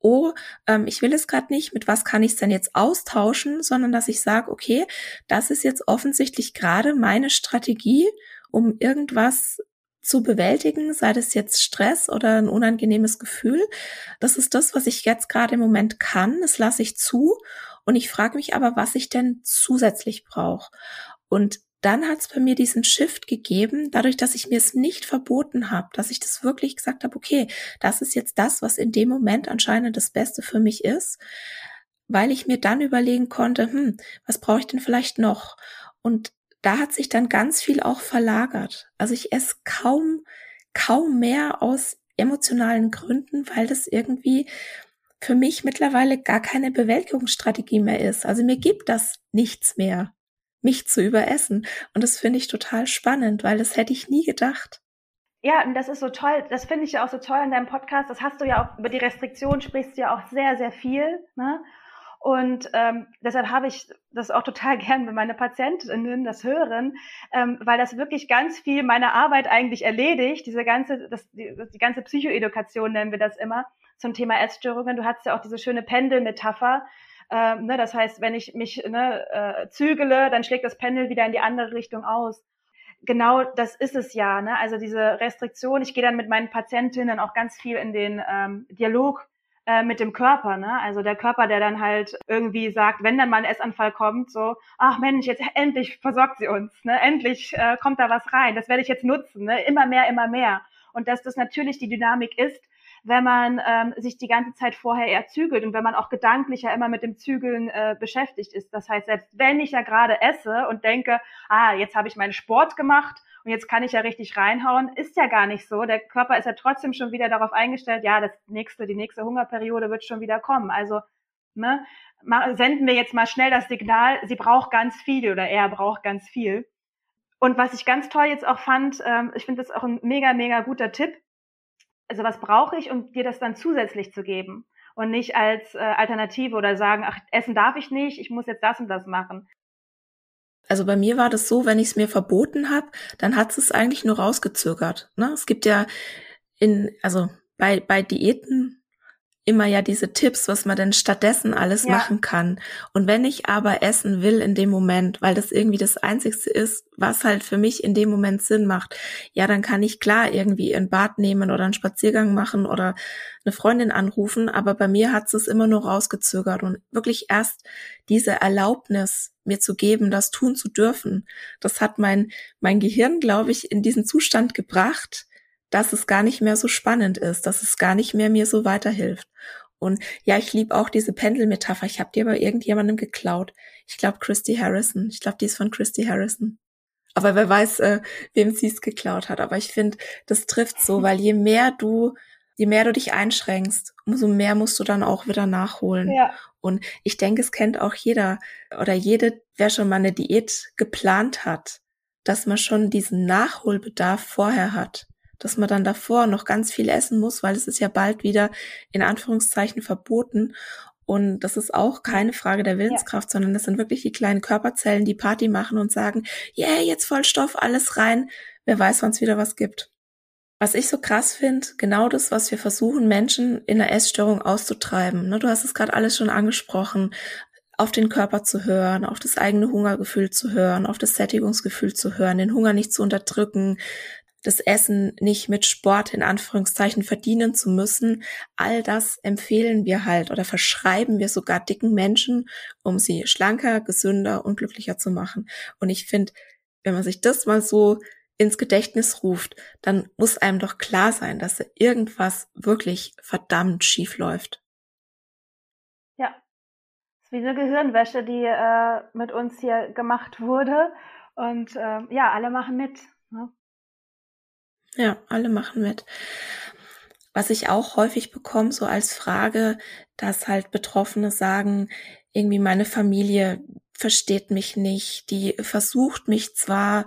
oh, ähm, ich will es gerade nicht, mit was kann ich es denn jetzt austauschen, sondern dass ich sage, okay, das ist jetzt offensichtlich gerade meine Strategie, um irgendwas zu bewältigen, sei das jetzt Stress oder ein unangenehmes Gefühl. Das ist das, was ich jetzt gerade im Moment kann. Das lasse ich zu. Und ich frage mich aber, was ich denn zusätzlich brauche. Und dann hat es bei mir diesen Shift gegeben, dadurch, dass ich mir es nicht verboten habe, dass ich das wirklich gesagt habe, okay, das ist jetzt das, was in dem Moment anscheinend das Beste für mich ist, weil ich mir dann überlegen konnte, hm, was brauche ich denn vielleicht noch? Und da hat sich dann ganz viel auch verlagert. Also ich esse kaum, kaum mehr aus emotionalen Gründen, weil das irgendwie für mich mittlerweile gar keine Bewältigungsstrategie mehr ist. Also mir gibt das nichts mehr mich zu überessen. Und das finde ich total spannend, weil das hätte ich nie gedacht. Ja, und das ist so toll. Das finde ich ja auch so toll in deinem Podcast. Das hast du ja auch über die Restriktion sprichst du ja auch sehr, sehr viel. Ne? Und ähm, deshalb habe ich das auch total [LAUGHS] gern, wenn meine Patientinnen das hören, ähm, weil das wirklich ganz viel meine Arbeit eigentlich erledigt. Diese ganze, das, die, die ganze Psychoedukation nennen wir das immer zum Thema Essstörungen. Du hast ja auch diese schöne Pendelmetapher. Ähm, ne, das heißt, wenn ich mich ne, äh, zügele, dann schlägt das Pendel wieder in die andere Richtung aus. Genau das ist es ja. Ne? Also diese Restriktion, ich gehe dann mit meinen Patientinnen auch ganz viel in den ähm, Dialog äh, mit dem Körper. Ne? Also der Körper, der dann halt irgendwie sagt, wenn dann mal ein Essanfall kommt, so, ach Mensch, jetzt endlich versorgt sie uns, ne? endlich äh, kommt da was rein, das werde ich jetzt nutzen, ne? immer mehr, immer mehr. Und dass das natürlich die Dynamik ist, wenn man ähm, sich die ganze Zeit vorher eher zügelt und wenn man auch gedanklich ja immer mit dem Zügeln äh, beschäftigt ist. Das heißt, selbst wenn ich ja gerade esse und denke, ah, jetzt habe ich meinen Sport gemacht und jetzt kann ich ja richtig reinhauen, ist ja gar nicht so. Der Körper ist ja trotzdem schon wieder darauf eingestellt, ja, das nächste, die nächste Hungerperiode wird schon wieder kommen. Also ne, senden wir jetzt mal schnell das Signal, sie braucht ganz viel oder er braucht ganz viel. Und was ich ganz toll jetzt auch fand, ähm, ich finde das auch ein mega, mega guter Tipp, also was brauche ich, um dir das dann zusätzlich zu geben und nicht als äh, Alternative oder sagen, ach, essen darf ich nicht, ich muss jetzt das und das machen. Also bei mir war das so, wenn ich es mir verboten habe, dann hat es eigentlich nur rausgezögert. Ne? Es gibt ja in, also bei, bei Diäten immer ja diese Tipps, was man denn stattdessen alles ja. machen kann. Und wenn ich aber essen will in dem Moment, weil das irgendwie das Einzigste ist, was halt für mich in dem Moment Sinn macht, ja, dann kann ich klar irgendwie ein Bad nehmen oder einen Spaziergang machen oder eine Freundin anrufen, aber bei mir hat es immer nur rausgezögert und wirklich erst diese Erlaubnis mir zu geben, das tun zu dürfen, das hat mein, mein Gehirn, glaube ich, in diesen Zustand gebracht, dass es gar nicht mehr so spannend ist, dass es gar nicht mehr mir so weiterhilft. Und ja, ich liebe auch diese Pendelmetapher. Ich habe die aber irgendjemandem geklaut. Ich glaube Christy Harrison. Ich glaube, die ist von Christy Harrison. Aber wer weiß, äh, wem sie es geklaut hat. Aber ich finde, das trifft so, [LAUGHS] weil je mehr du, je mehr du dich einschränkst, umso mehr musst du dann auch wieder nachholen. Ja. Und ich denke, es kennt auch jeder oder jede, wer schon mal eine Diät geplant hat, dass man schon diesen Nachholbedarf vorher hat dass man dann davor noch ganz viel essen muss, weil es ist ja bald wieder in Anführungszeichen verboten. Und das ist auch keine Frage der Willenskraft, ja. sondern das sind wirklich die kleinen Körperzellen, die Party machen und sagen, yeah, jetzt Vollstoff, alles rein. Wer weiß, wann es wieder was gibt. Was ich so krass finde, genau das, was wir versuchen, Menschen in der Essstörung auszutreiben. Ne, du hast es gerade alles schon angesprochen auf den Körper zu hören, auf das eigene Hungergefühl zu hören, auf das Sättigungsgefühl zu hören, den Hunger nicht zu unterdrücken, das Essen nicht mit Sport in Anführungszeichen verdienen zu müssen. All das empfehlen wir halt oder verschreiben wir sogar dicken Menschen, um sie schlanker, gesünder und glücklicher zu machen. Und ich finde, wenn man sich das mal so ins Gedächtnis ruft, dann muss einem doch klar sein, dass irgendwas wirklich verdammt schief läuft wie eine Gehirnwäsche, die äh, mit uns hier gemacht wurde. Und äh, ja, alle machen mit. Ne? Ja, alle machen mit. Was ich auch häufig bekomme, so als Frage, dass halt Betroffene sagen, irgendwie meine Familie versteht mich nicht, die versucht mich zwar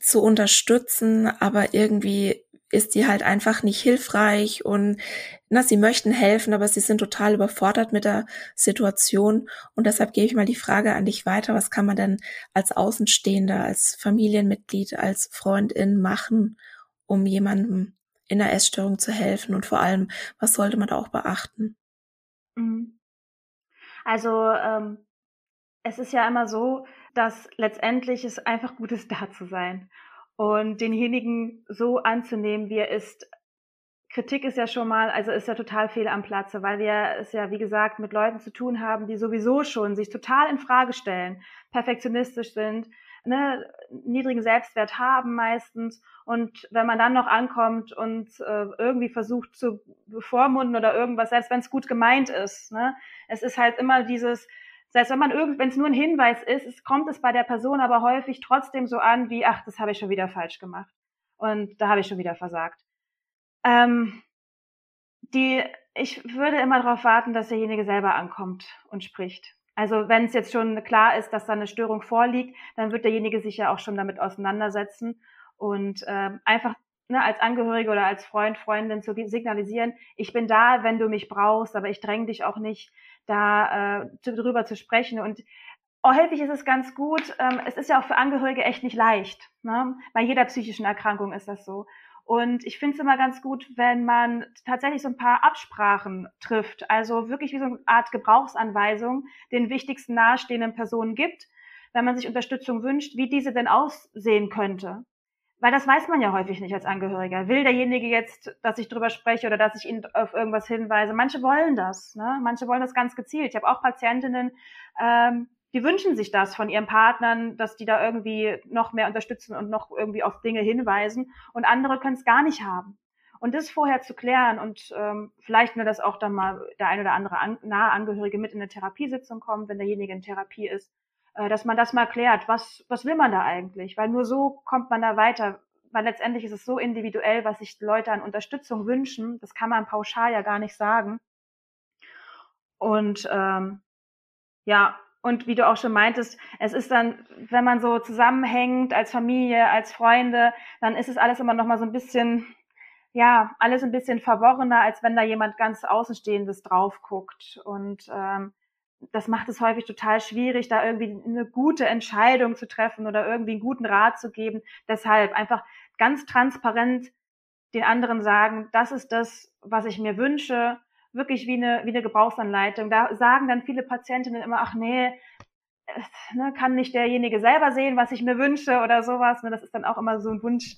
zu unterstützen, aber irgendwie ist die halt einfach nicht hilfreich und na, sie möchten helfen, aber sie sind total überfordert mit der Situation. Und deshalb gebe ich mal die Frage an dich weiter. Was kann man denn als Außenstehender, als Familienmitglied, als Freundin machen, um jemandem in der Essstörung zu helfen? Und vor allem, was sollte man da auch beachten? Mhm. Also, ähm, es ist ja immer so, dass letztendlich es einfach gut ist, [LAUGHS] da zu sein und denjenigen so anzunehmen, wie er ist. Kritik ist ja schon mal, also ist ja total fehl am Platze, weil wir es ja, wie gesagt, mit Leuten zu tun haben, die sowieso schon sich total in Frage stellen, perfektionistisch sind, ne, niedrigen Selbstwert haben meistens. Und wenn man dann noch ankommt und äh, irgendwie versucht zu bevormunden oder irgendwas, selbst wenn es gut gemeint ist, ne, es ist halt immer dieses, selbst wenn man irgend, wenn es nur ein Hinweis ist, es kommt es bei der Person aber häufig trotzdem so an wie, ach, das habe ich schon wieder falsch gemacht und da habe ich schon wieder versagt. Ähm, die, ich würde immer darauf warten, dass derjenige selber ankommt und spricht. Also wenn es jetzt schon klar ist, dass da eine Störung vorliegt, dann wird derjenige sich ja auch schon damit auseinandersetzen und ähm, einfach ne, als Angehörige oder als Freund, Freundin zu signalisieren, ich bin da, wenn du mich brauchst, aber ich dränge dich auch nicht, da äh, drüber zu sprechen. Und oh, häufig ist es ganz gut, ähm, es ist ja auch für Angehörige echt nicht leicht. Ne? Bei jeder psychischen Erkrankung ist das so. Und ich finde es immer ganz gut, wenn man tatsächlich so ein paar Absprachen trifft, also wirklich wie so eine Art Gebrauchsanweisung den wichtigsten nahestehenden Personen gibt, wenn man sich Unterstützung wünscht, wie diese denn aussehen könnte. Weil das weiß man ja häufig nicht als Angehöriger. Will derjenige jetzt, dass ich drüber spreche oder dass ich ihn auf irgendwas hinweise? Manche wollen das, ne? Manche wollen das ganz gezielt. Ich habe auch Patientinnen, ähm, die wünschen sich das von ihren Partnern, dass die da irgendwie noch mehr unterstützen und noch irgendwie auf Dinge hinweisen. Und andere können es gar nicht haben. Und das vorher zu klären und ähm, vielleicht nur, dass auch dann mal der ein oder andere an, nahe Angehörige mit in eine Therapiesitzung kommt, wenn derjenige in Therapie ist, äh, dass man das mal klärt. Was, was will man da eigentlich? Weil nur so kommt man da weiter. Weil letztendlich ist es so individuell, was sich Leute an Unterstützung wünschen. Das kann man pauschal ja gar nicht sagen. Und ähm, ja, und wie du auch schon meintest, es ist dann, wenn man so zusammenhängt als Familie, als Freunde, dann ist es alles immer noch mal so ein bisschen, ja, alles ein bisschen verworrener, als wenn da jemand ganz Außenstehendes drauf guckt. Und ähm, das macht es häufig total schwierig, da irgendwie eine gute Entscheidung zu treffen oder irgendwie einen guten Rat zu geben. Deshalb einfach ganz transparent den anderen sagen, das ist das, was ich mir wünsche, wirklich wie eine, wie eine Gebrauchsanleitung. Da sagen dann viele Patientinnen immer, ach nee, ne, kann nicht derjenige selber sehen, was ich mir wünsche oder sowas. Ne, das ist dann auch immer so ein Wunsch,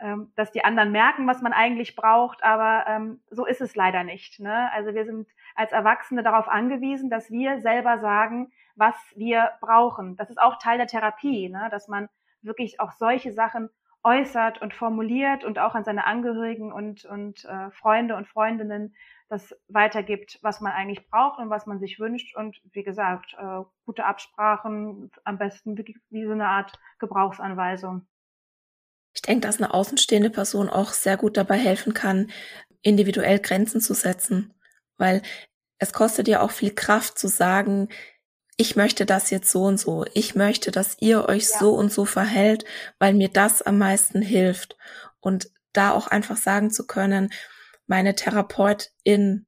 ähm, dass die anderen merken, was man eigentlich braucht, aber ähm, so ist es leider nicht. Ne? Also wir sind als Erwachsene darauf angewiesen, dass wir selber sagen, was wir brauchen. Das ist auch Teil der Therapie, ne? dass man wirklich auch solche Sachen äußert und formuliert und auch an seine Angehörigen und, und äh, Freunde und Freundinnen das weitergibt, was man eigentlich braucht und was man sich wünscht. Und wie gesagt, äh, gute Absprachen, am besten wie, wie so eine Art Gebrauchsanweisung. Ich denke, dass eine außenstehende Person auch sehr gut dabei helfen kann, individuell Grenzen zu setzen, weil es kostet ja auch viel Kraft zu sagen, ich möchte das jetzt so und so, ich möchte, dass ihr euch ja. so und so verhält, weil mir das am meisten hilft. Und da auch einfach sagen zu können, meine Therapeutin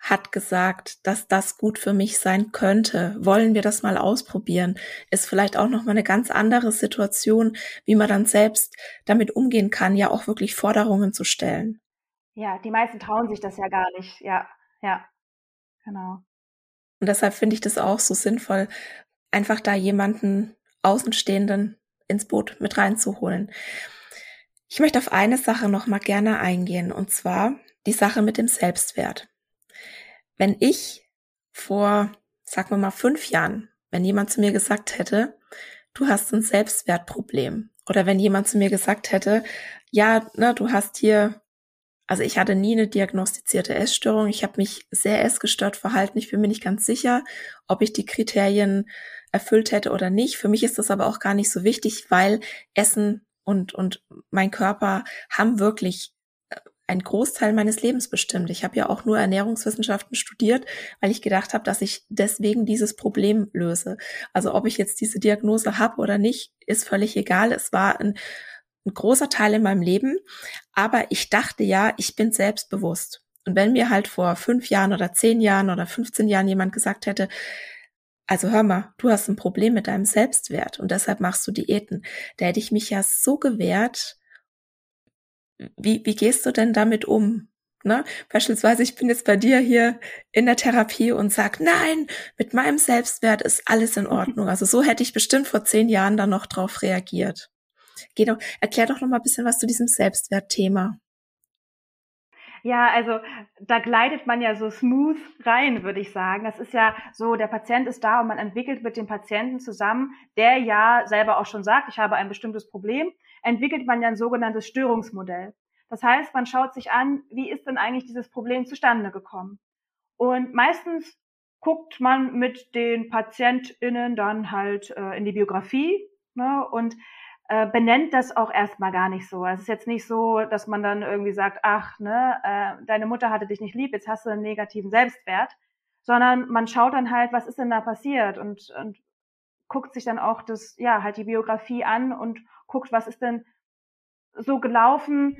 hat gesagt, dass das gut für mich sein könnte. Wollen wir das mal ausprobieren? Ist vielleicht auch noch mal eine ganz andere Situation, wie man dann selbst damit umgehen kann, ja auch wirklich Forderungen zu stellen. Ja, die meisten trauen sich das ja gar nicht. Ja, ja, genau. Und deshalb finde ich das auch so sinnvoll, einfach da jemanden Außenstehenden ins Boot mit reinzuholen. Ich möchte auf eine Sache noch mal gerne eingehen, und zwar die Sache mit dem Selbstwert. Wenn ich vor, sagen wir mal, fünf Jahren, wenn jemand zu mir gesagt hätte, du hast ein Selbstwertproblem, oder wenn jemand zu mir gesagt hätte, ja, ne, du hast hier, also ich hatte nie eine diagnostizierte Essstörung, ich habe mich sehr essgestört verhalten, ich bin mir nicht ganz sicher, ob ich die Kriterien erfüllt hätte oder nicht. Für mich ist das aber auch gar nicht so wichtig, weil Essen und, und mein Körper haben wirklich ein Großteil meines Lebens bestimmt. Ich habe ja auch nur Ernährungswissenschaften studiert, weil ich gedacht habe, dass ich deswegen dieses Problem löse. Also ob ich jetzt diese Diagnose habe oder nicht, ist völlig egal. Es war ein, ein großer Teil in meinem Leben, aber ich dachte ja, ich bin selbstbewusst. Und wenn mir halt vor fünf Jahren oder zehn Jahren oder 15 Jahren jemand gesagt hätte, also hör mal, du hast ein Problem mit deinem Selbstwert und deshalb machst du Diäten, da hätte ich mich ja so gewehrt, wie, wie gehst du denn damit um? Ne? Beispielsweise, ich bin jetzt bei dir hier in der Therapie und sag, nein, mit meinem Selbstwert ist alles in Ordnung. Also so hätte ich bestimmt vor zehn Jahren dann noch drauf reagiert. Geh doch, erklär doch noch mal ein bisschen was zu diesem Selbstwertthema. Ja, also da gleitet man ja so smooth rein, würde ich sagen. Das ist ja so, der Patient ist da und man entwickelt mit dem Patienten zusammen, der ja selber auch schon sagt, ich habe ein bestimmtes Problem, entwickelt man ja ein sogenanntes Störungsmodell. Das heißt, man schaut sich an, wie ist denn eigentlich dieses Problem zustande gekommen? Und meistens guckt man mit den PatientInnen dann halt äh, in die Biografie ne, und äh, benennt das auch erstmal gar nicht so. Es ist jetzt nicht so, dass man dann irgendwie sagt, ach, ne, äh, deine Mutter hatte dich nicht lieb, jetzt hast du einen negativen Selbstwert, sondern man schaut dann halt, was ist denn da passiert und, und guckt sich dann auch das, ja, halt die Biografie an und guckt, was ist denn so gelaufen,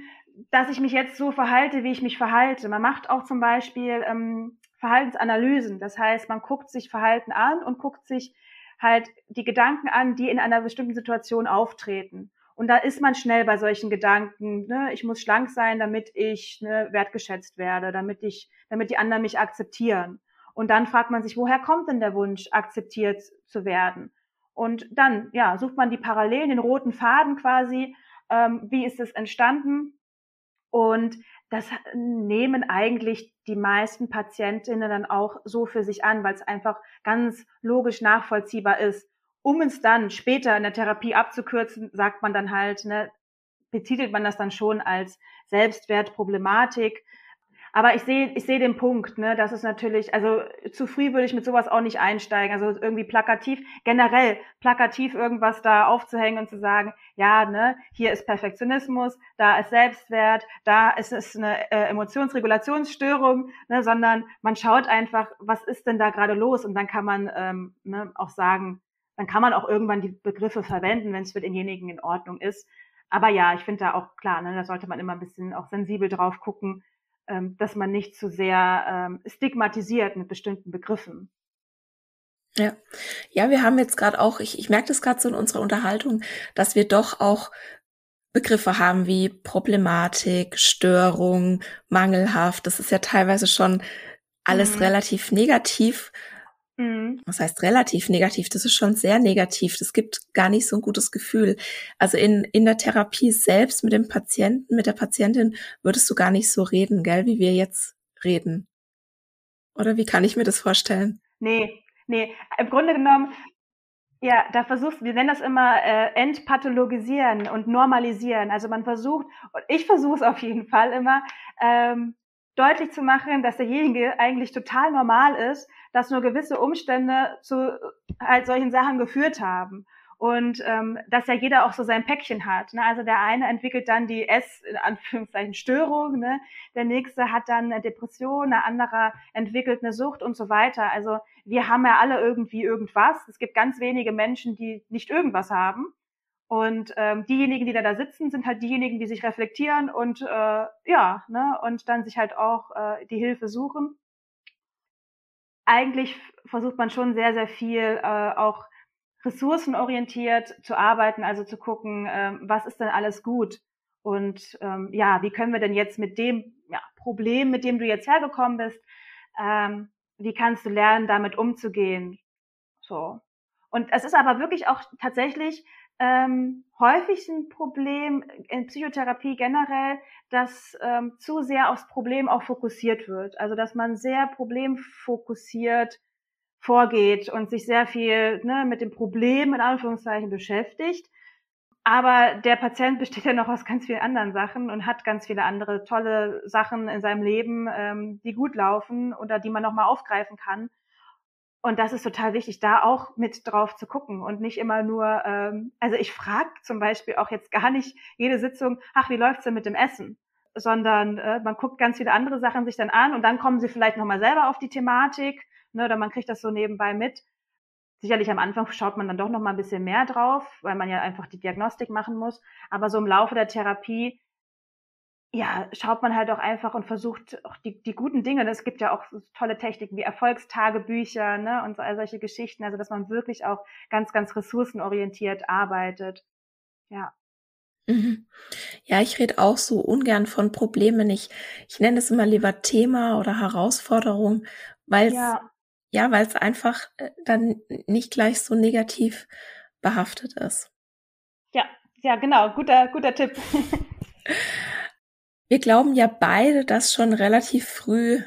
dass ich mich jetzt so verhalte, wie ich mich verhalte. Man macht auch zum Beispiel ähm, Verhaltensanalysen. Das heißt, man guckt sich Verhalten an und guckt sich halt die Gedanken an, die in einer bestimmten Situation auftreten. Und da ist man schnell bei solchen Gedanken. Ne? Ich muss schlank sein, damit ich ne, wertgeschätzt werde, damit ich, damit die anderen mich akzeptieren. Und dann fragt man sich, woher kommt denn der Wunsch, akzeptiert zu werden? Und dann, ja, sucht man die Parallelen, den roten Faden quasi. Ähm, wie ist es entstanden? Und das nehmen eigentlich die meisten Patientinnen dann auch so für sich an, weil es einfach ganz logisch nachvollziehbar ist. Um es dann später in der Therapie abzukürzen, sagt man dann halt, ne, betitelt man das dann schon als Selbstwertproblematik. Aber ich sehe, ich sehe den Punkt, ne, das ist natürlich, also zu früh würde ich mit sowas auch nicht einsteigen. Also irgendwie plakativ, generell plakativ irgendwas da aufzuhängen und zu sagen, ja, ne, hier ist Perfektionismus, da ist Selbstwert, da ist es eine äh, Emotionsregulationsstörung, ne, sondern man schaut einfach, was ist denn da gerade los? Und dann kann man ähm, ne, auch sagen, dann kann man auch irgendwann die Begriffe verwenden, wenn es für denjenigen in Ordnung ist. Aber ja, ich finde da auch klar, ne, da sollte man immer ein bisschen auch sensibel drauf gucken, dass man nicht zu sehr ähm, stigmatisiert mit bestimmten Begriffen. Ja, ja, wir haben jetzt gerade auch, ich, ich merke das gerade so in unserer Unterhaltung, dass wir doch auch Begriffe haben wie Problematik, Störung, mangelhaft. Das ist ja teilweise schon alles mhm. relativ negativ. Was heißt relativ negativ? Das ist schon sehr negativ. Das gibt gar nicht so ein gutes Gefühl. Also in, in der Therapie selbst mit dem Patienten, mit der Patientin würdest du gar nicht so reden, gell, wie wir jetzt reden. Oder wie kann ich mir das vorstellen? Nee, nee. Im Grunde genommen, ja, da versuchst, wir nennen das immer äh, entpathologisieren und normalisieren. Also man versucht, und ich versuche es auf jeden Fall immer, ähm, deutlich zu machen, dass derjenige eigentlich total normal ist, dass nur gewisse Umstände zu halt solchen Sachen geführt haben. Und ähm, dass ja jeder auch so sein Päckchen hat. Ne? Also der eine entwickelt dann die S, in Anführungszeichen, Störung, ne? der nächste hat dann eine Depression, der andere entwickelt eine Sucht und so weiter. Also wir haben ja alle irgendwie irgendwas. Es gibt ganz wenige Menschen, die nicht irgendwas haben. Und ähm, diejenigen, die da, da sitzen, sind halt diejenigen, die sich reflektieren und äh, ja, ne, und dann sich halt auch äh, die Hilfe suchen. Eigentlich versucht man schon sehr, sehr viel äh, auch ressourcenorientiert zu arbeiten, also zu gucken, äh, was ist denn alles gut und ähm, ja, wie können wir denn jetzt mit dem ja, Problem, mit dem du jetzt hergekommen bist, ähm, wie kannst du lernen, damit umzugehen? So. Und es ist aber wirklich auch tatsächlich ähm, häufig ein Problem in Psychotherapie generell, dass ähm, zu sehr aufs Problem auch fokussiert wird. Also dass man sehr problemfokussiert vorgeht und sich sehr viel ne, mit dem Problem in Anführungszeichen beschäftigt. Aber der Patient [LAUGHS] besteht ja noch aus ganz vielen anderen Sachen und hat ganz viele andere tolle Sachen in seinem Leben, ähm, die gut laufen oder die man nochmal aufgreifen kann. Und das ist total wichtig, da auch mit drauf zu gucken und nicht immer nur, ähm, also ich frage zum Beispiel auch jetzt gar nicht jede Sitzung, ach, wie läuft's denn mit dem Essen? Sondern äh, man guckt ganz viele andere Sachen sich dann an und dann kommen sie vielleicht nochmal selber auf die Thematik, ne, oder man kriegt das so nebenbei mit. Sicherlich am Anfang schaut man dann doch nochmal ein bisschen mehr drauf, weil man ja einfach die Diagnostik machen muss. Aber so im Laufe der Therapie ja, schaut man halt auch einfach und versucht auch die, die guten Dinge. Es gibt ja auch so tolle Techniken wie Erfolgstagebücher ne, und so, all solche Geschichten. Also dass man wirklich auch ganz, ganz ressourcenorientiert arbeitet. Ja. Mhm. Ja, ich rede auch so ungern von Problemen. Ich, ich nenne es immer lieber Thema oder Herausforderung, weil es ja. ja, weil es einfach äh, dann nicht gleich so negativ behaftet ist. Ja, ja, genau, guter, guter Tipp. [LAUGHS] Wir glauben ja beide, dass schon relativ früh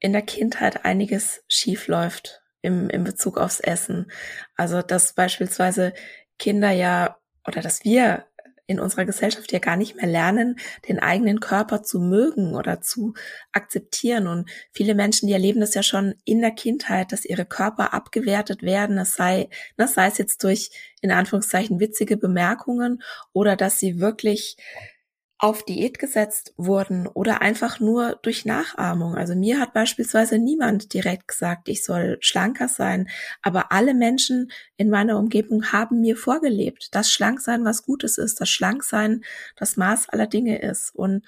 in der Kindheit einiges schief läuft im, im Bezug aufs Essen. Also, dass beispielsweise Kinder ja oder dass wir in unserer Gesellschaft ja gar nicht mehr lernen, den eigenen Körper zu mögen oder zu akzeptieren. Und viele Menschen, die erleben das ja schon in der Kindheit, dass ihre Körper abgewertet werden. Es sei, das sei es jetzt durch, in Anführungszeichen, witzige Bemerkungen oder dass sie wirklich auf Diät gesetzt wurden oder einfach nur durch Nachahmung. Also mir hat beispielsweise niemand direkt gesagt, ich soll schlanker sein, aber alle Menschen in meiner Umgebung haben mir vorgelebt, dass Schlanksein was Gutes ist, dass Schlanksein das Maß aller Dinge ist. Und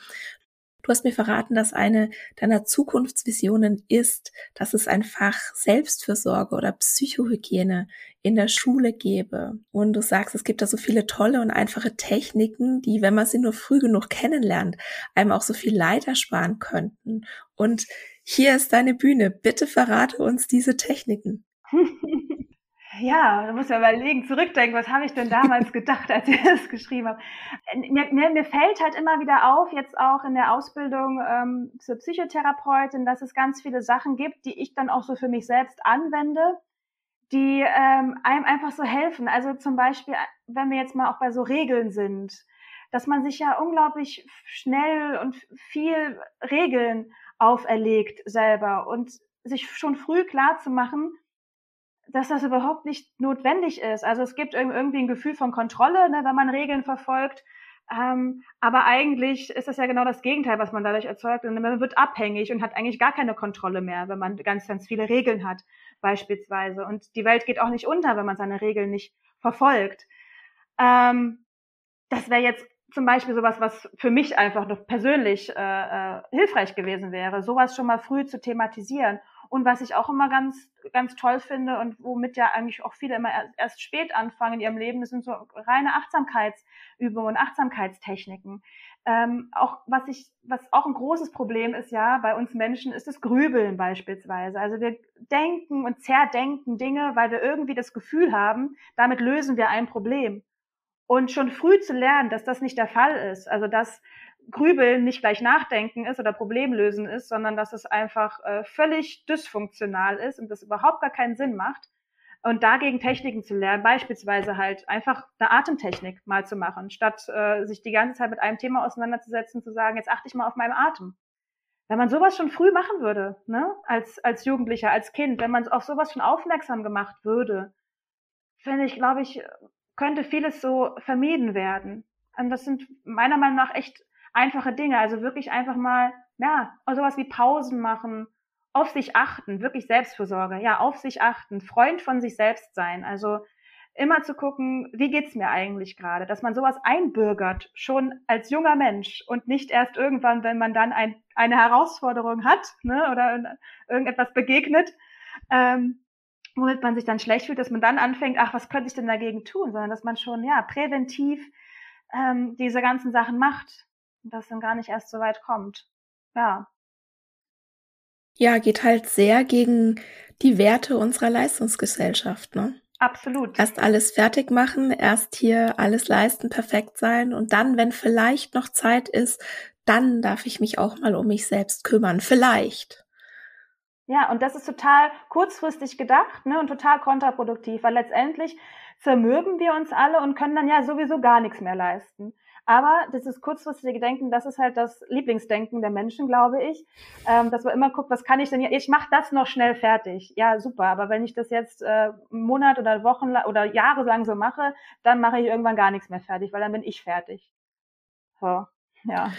Du hast mir verraten, dass eine deiner Zukunftsvisionen ist, dass es ein Fach Selbstfürsorge oder Psychohygiene in der Schule gäbe. Und du sagst, es gibt da so viele tolle und einfache Techniken, die, wenn man sie nur früh genug kennenlernt, einem auch so viel Leid ersparen könnten. Und hier ist deine Bühne. Bitte verrate uns diese Techniken. [LAUGHS] Ja, da muss man überlegen, zurückdenken, was habe ich denn damals [LAUGHS] gedacht, als ich das geschrieben habe. Mir, mir, mir fällt halt immer wieder auf, jetzt auch in der Ausbildung ähm, zur Psychotherapeutin, dass es ganz viele Sachen gibt, die ich dann auch so für mich selbst anwende, die ähm, einem einfach so helfen. Also zum Beispiel, wenn wir jetzt mal auch bei so Regeln sind, dass man sich ja unglaublich schnell und viel Regeln auferlegt selber und sich schon früh klar zu machen, dass das überhaupt nicht notwendig ist. Also es gibt irgendwie ein Gefühl von Kontrolle, ne, wenn man Regeln verfolgt. Ähm, aber eigentlich ist das ja genau das Gegenteil, was man dadurch erzeugt. Und man wird abhängig und hat eigentlich gar keine Kontrolle mehr, wenn man ganz, ganz viele Regeln hat, beispielsweise. Und die Welt geht auch nicht unter, wenn man seine Regeln nicht verfolgt. Ähm, das wäre jetzt zum Beispiel sowas, was für mich einfach noch persönlich äh, äh, hilfreich gewesen wäre, sowas schon mal früh zu thematisieren. Und was ich auch immer ganz, ganz toll finde und womit ja eigentlich auch viele immer erst spät anfangen in ihrem Leben, das sind so reine Achtsamkeitsübungen, Achtsamkeitstechniken. Ähm, auch was ich, was auch ein großes Problem ist ja bei uns Menschen, ist das Grübeln beispielsweise. Also wir denken und zerdenken Dinge, weil wir irgendwie das Gefühl haben, damit lösen wir ein Problem. Und schon früh zu lernen, dass das nicht der Fall ist, also dass Grübeln nicht gleich Nachdenken ist oder Problemlösen ist, sondern dass es einfach äh, völlig dysfunktional ist und das überhaupt gar keinen Sinn macht. Und dagegen Techniken zu lernen, beispielsweise halt einfach eine Atemtechnik mal zu machen, statt äh, sich die ganze Zeit mit einem Thema auseinanderzusetzen, zu sagen, jetzt achte ich mal auf meinen Atem. Wenn man sowas schon früh machen würde, ne, als, als Jugendlicher, als Kind, wenn man auf sowas schon aufmerksam gemacht würde, finde ich, glaube ich, könnte vieles so vermieden werden. Und das sind meiner Meinung nach echt einfache Dinge. Also wirklich einfach mal, ja, sowas wie Pausen machen, auf sich achten, wirklich Selbstfürsorge, ja, auf sich achten, Freund von sich selbst sein. Also immer zu gucken, wie geht's mir eigentlich gerade, dass man sowas einbürgert, schon als junger Mensch und nicht erst irgendwann, wenn man dann ein, eine Herausforderung hat ne, oder irgendetwas begegnet, ähm, womit man sich dann schlecht fühlt, dass man dann anfängt, ach, was könnte ich denn dagegen tun, sondern dass man schon ja präventiv ähm, diese ganzen Sachen macht und das dann gar nicht erst so weit kommt. Ja. Ja, geht halt sehr gegen die Werte unserer Leistungsgesellschaft, ne? Absolut. Erst alles fertig machen, erst hier alles leisten, perfekt sein und dann, wenn vielleicht noch Zeit ist, dann darf ich mich auch mal um mich selbst kümmern. Vielleicht. Ja, und das ist total kurzfristig gedacht ne, und total kontraproduktiv, weil letztendlich zermürben wir uns alle und können dann ja sowieso gar nichts mehr leisten. Aber dieses kurzfristige Denken, das ist halt das Lieblingsdenken der Menschen, glaube ich, ähm, dass man immer guckt, was kann ich denn hier? Ich mache das noch schnell fertig. Ja, super. Aber wenn ich das jetzt äh, einen Monat oder Wochen oder Jahre lang so mache, dann mache ich irgendwann gar nichts mehr fertig, weil dann bin ich fertig. So, ja.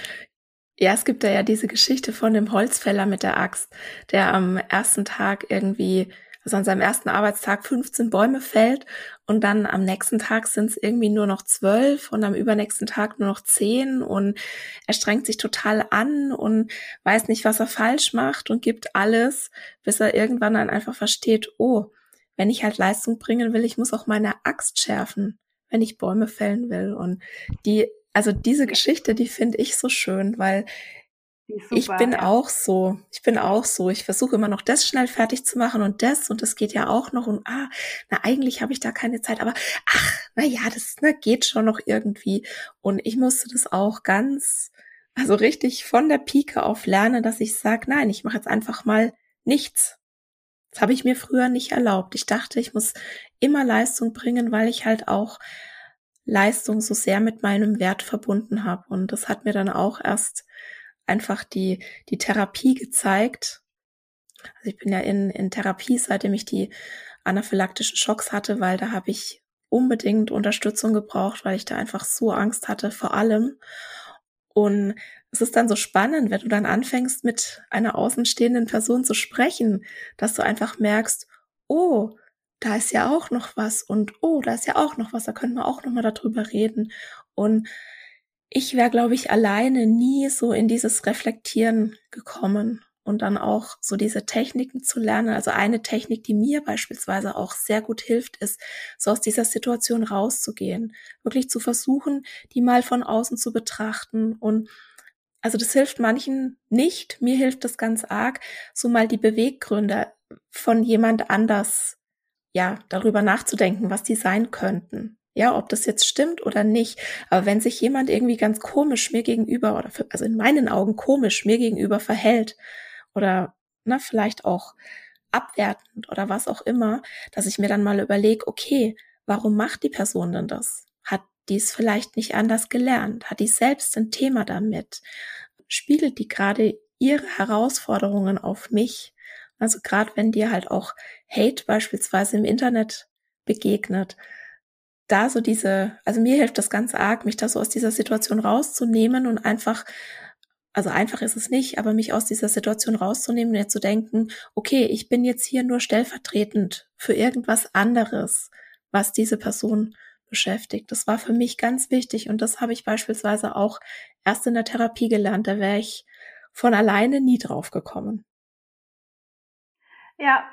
Ja, es gibt da ja diese Geschichte von dem Holzfäller mit der Axt, der am ersten Tag irgendwie also an seinem ersten Arbeitstag 15 Bäume fällt und dann am nächsten Tag sind es irgendwie nur noch zwölf und am übernächsten Tag nur noch zehn und er strengt sich total an und weiß nicht, was er falsch macht und gibt alles, bis er irgendwann dann einfach versteht, oh, wenn ich halt Leistung bringen will, ich muss auch meine Axt schärfen, wenn ich Bäume fällen will. Und die, also diese Geschichte, die finde ich so schön, weil Super, ich bin ja. auch so. Ich bin auch so. Ich versuche immer noch das schnell fertig zu machen und das und das geht ja auch noch und ah, na eigentlich habe ich da keine Zeit, aber ach, na ja, das na, geht schon noch irgendwie und ich musste das auch ganz also richtig von der Pike auf lernen, dass ich sage, nein, ich mache jetzt einfach mal nichts. Das habe ich mir früher nicht erlaubt. Ich dachte, ich muss immer Leistung bringen, weil ich halt auch Leistung so sehr mit meinem Wert verbunden habe und das hat mir dann auch erst einfach die, die Therapie gezeigt. Also ich bin ja in, in Therapie, seitdem ich die anaphylaktischen Schocks hatte, weil da habe ich unbedingt Unterstützung gebraucht, weil ich da einfach so Angst hatte vor allem. Und es ist dann so spannend, wenn du dann anfängst, mit einer außenstehenden Person zu sprechen, dass du einfach merkst, oh, da ist ja auch noch was und oh, da ist ja auch noch was, da können wir auch noch mal darüber reden. Und ich wäre, glaube ich, alleine nie so in dieses Reflektieren gekommen und dann auch so diese Techniken zu lernen. Also eine Technik, die mir beispielsweise auch sehr gut hilft, ist, so aus dieser Situation rauszugehen, wirklich zu versuchen, die mal von außen zu betrachten und also das hilft manchen nicht, mir hilft das ganz arg, so mal die Beweggründe von jemand anders, ja, darüber nachzudenken, was die sein könnten. Ja, ob das jetzt stimmt oder nicht. Aber wenn sich jemand irgendwie ganz komisch mir gegenüber oder für, also in meinen Augen komisch mir gegenüber verhält oder na, vielleicht auch abwertend oder was auch immer, dass ich mir dann mal überlege, okay, warum macht die Person denn das? Hat die es vielleicht nicht anders gelernt? Hat die selbst ein Thema damit? Spiegelt die gerade ihre Herausforderungen auf mich? Also gerade wenn dir halt auch Hate beispielsweise im Internet begegnet, da so diese, also mir hilft das ganz arg, mich da so aus dieser Situation rauszunehmen und einfach, also einfach ist es nicht, aber mich aus dieser Situation rauszunehmen und jetzt zu denken, okay, ich bin jetzt hier nur stellvertretend für irgendwas anderes, was diese Person beschäftigt. Das war für mich ganz wichtig und das habe ich beispielsweise auch erst in der Therapie gelernt. Da wäre ich von alleine nie drauf gekommen. Ja,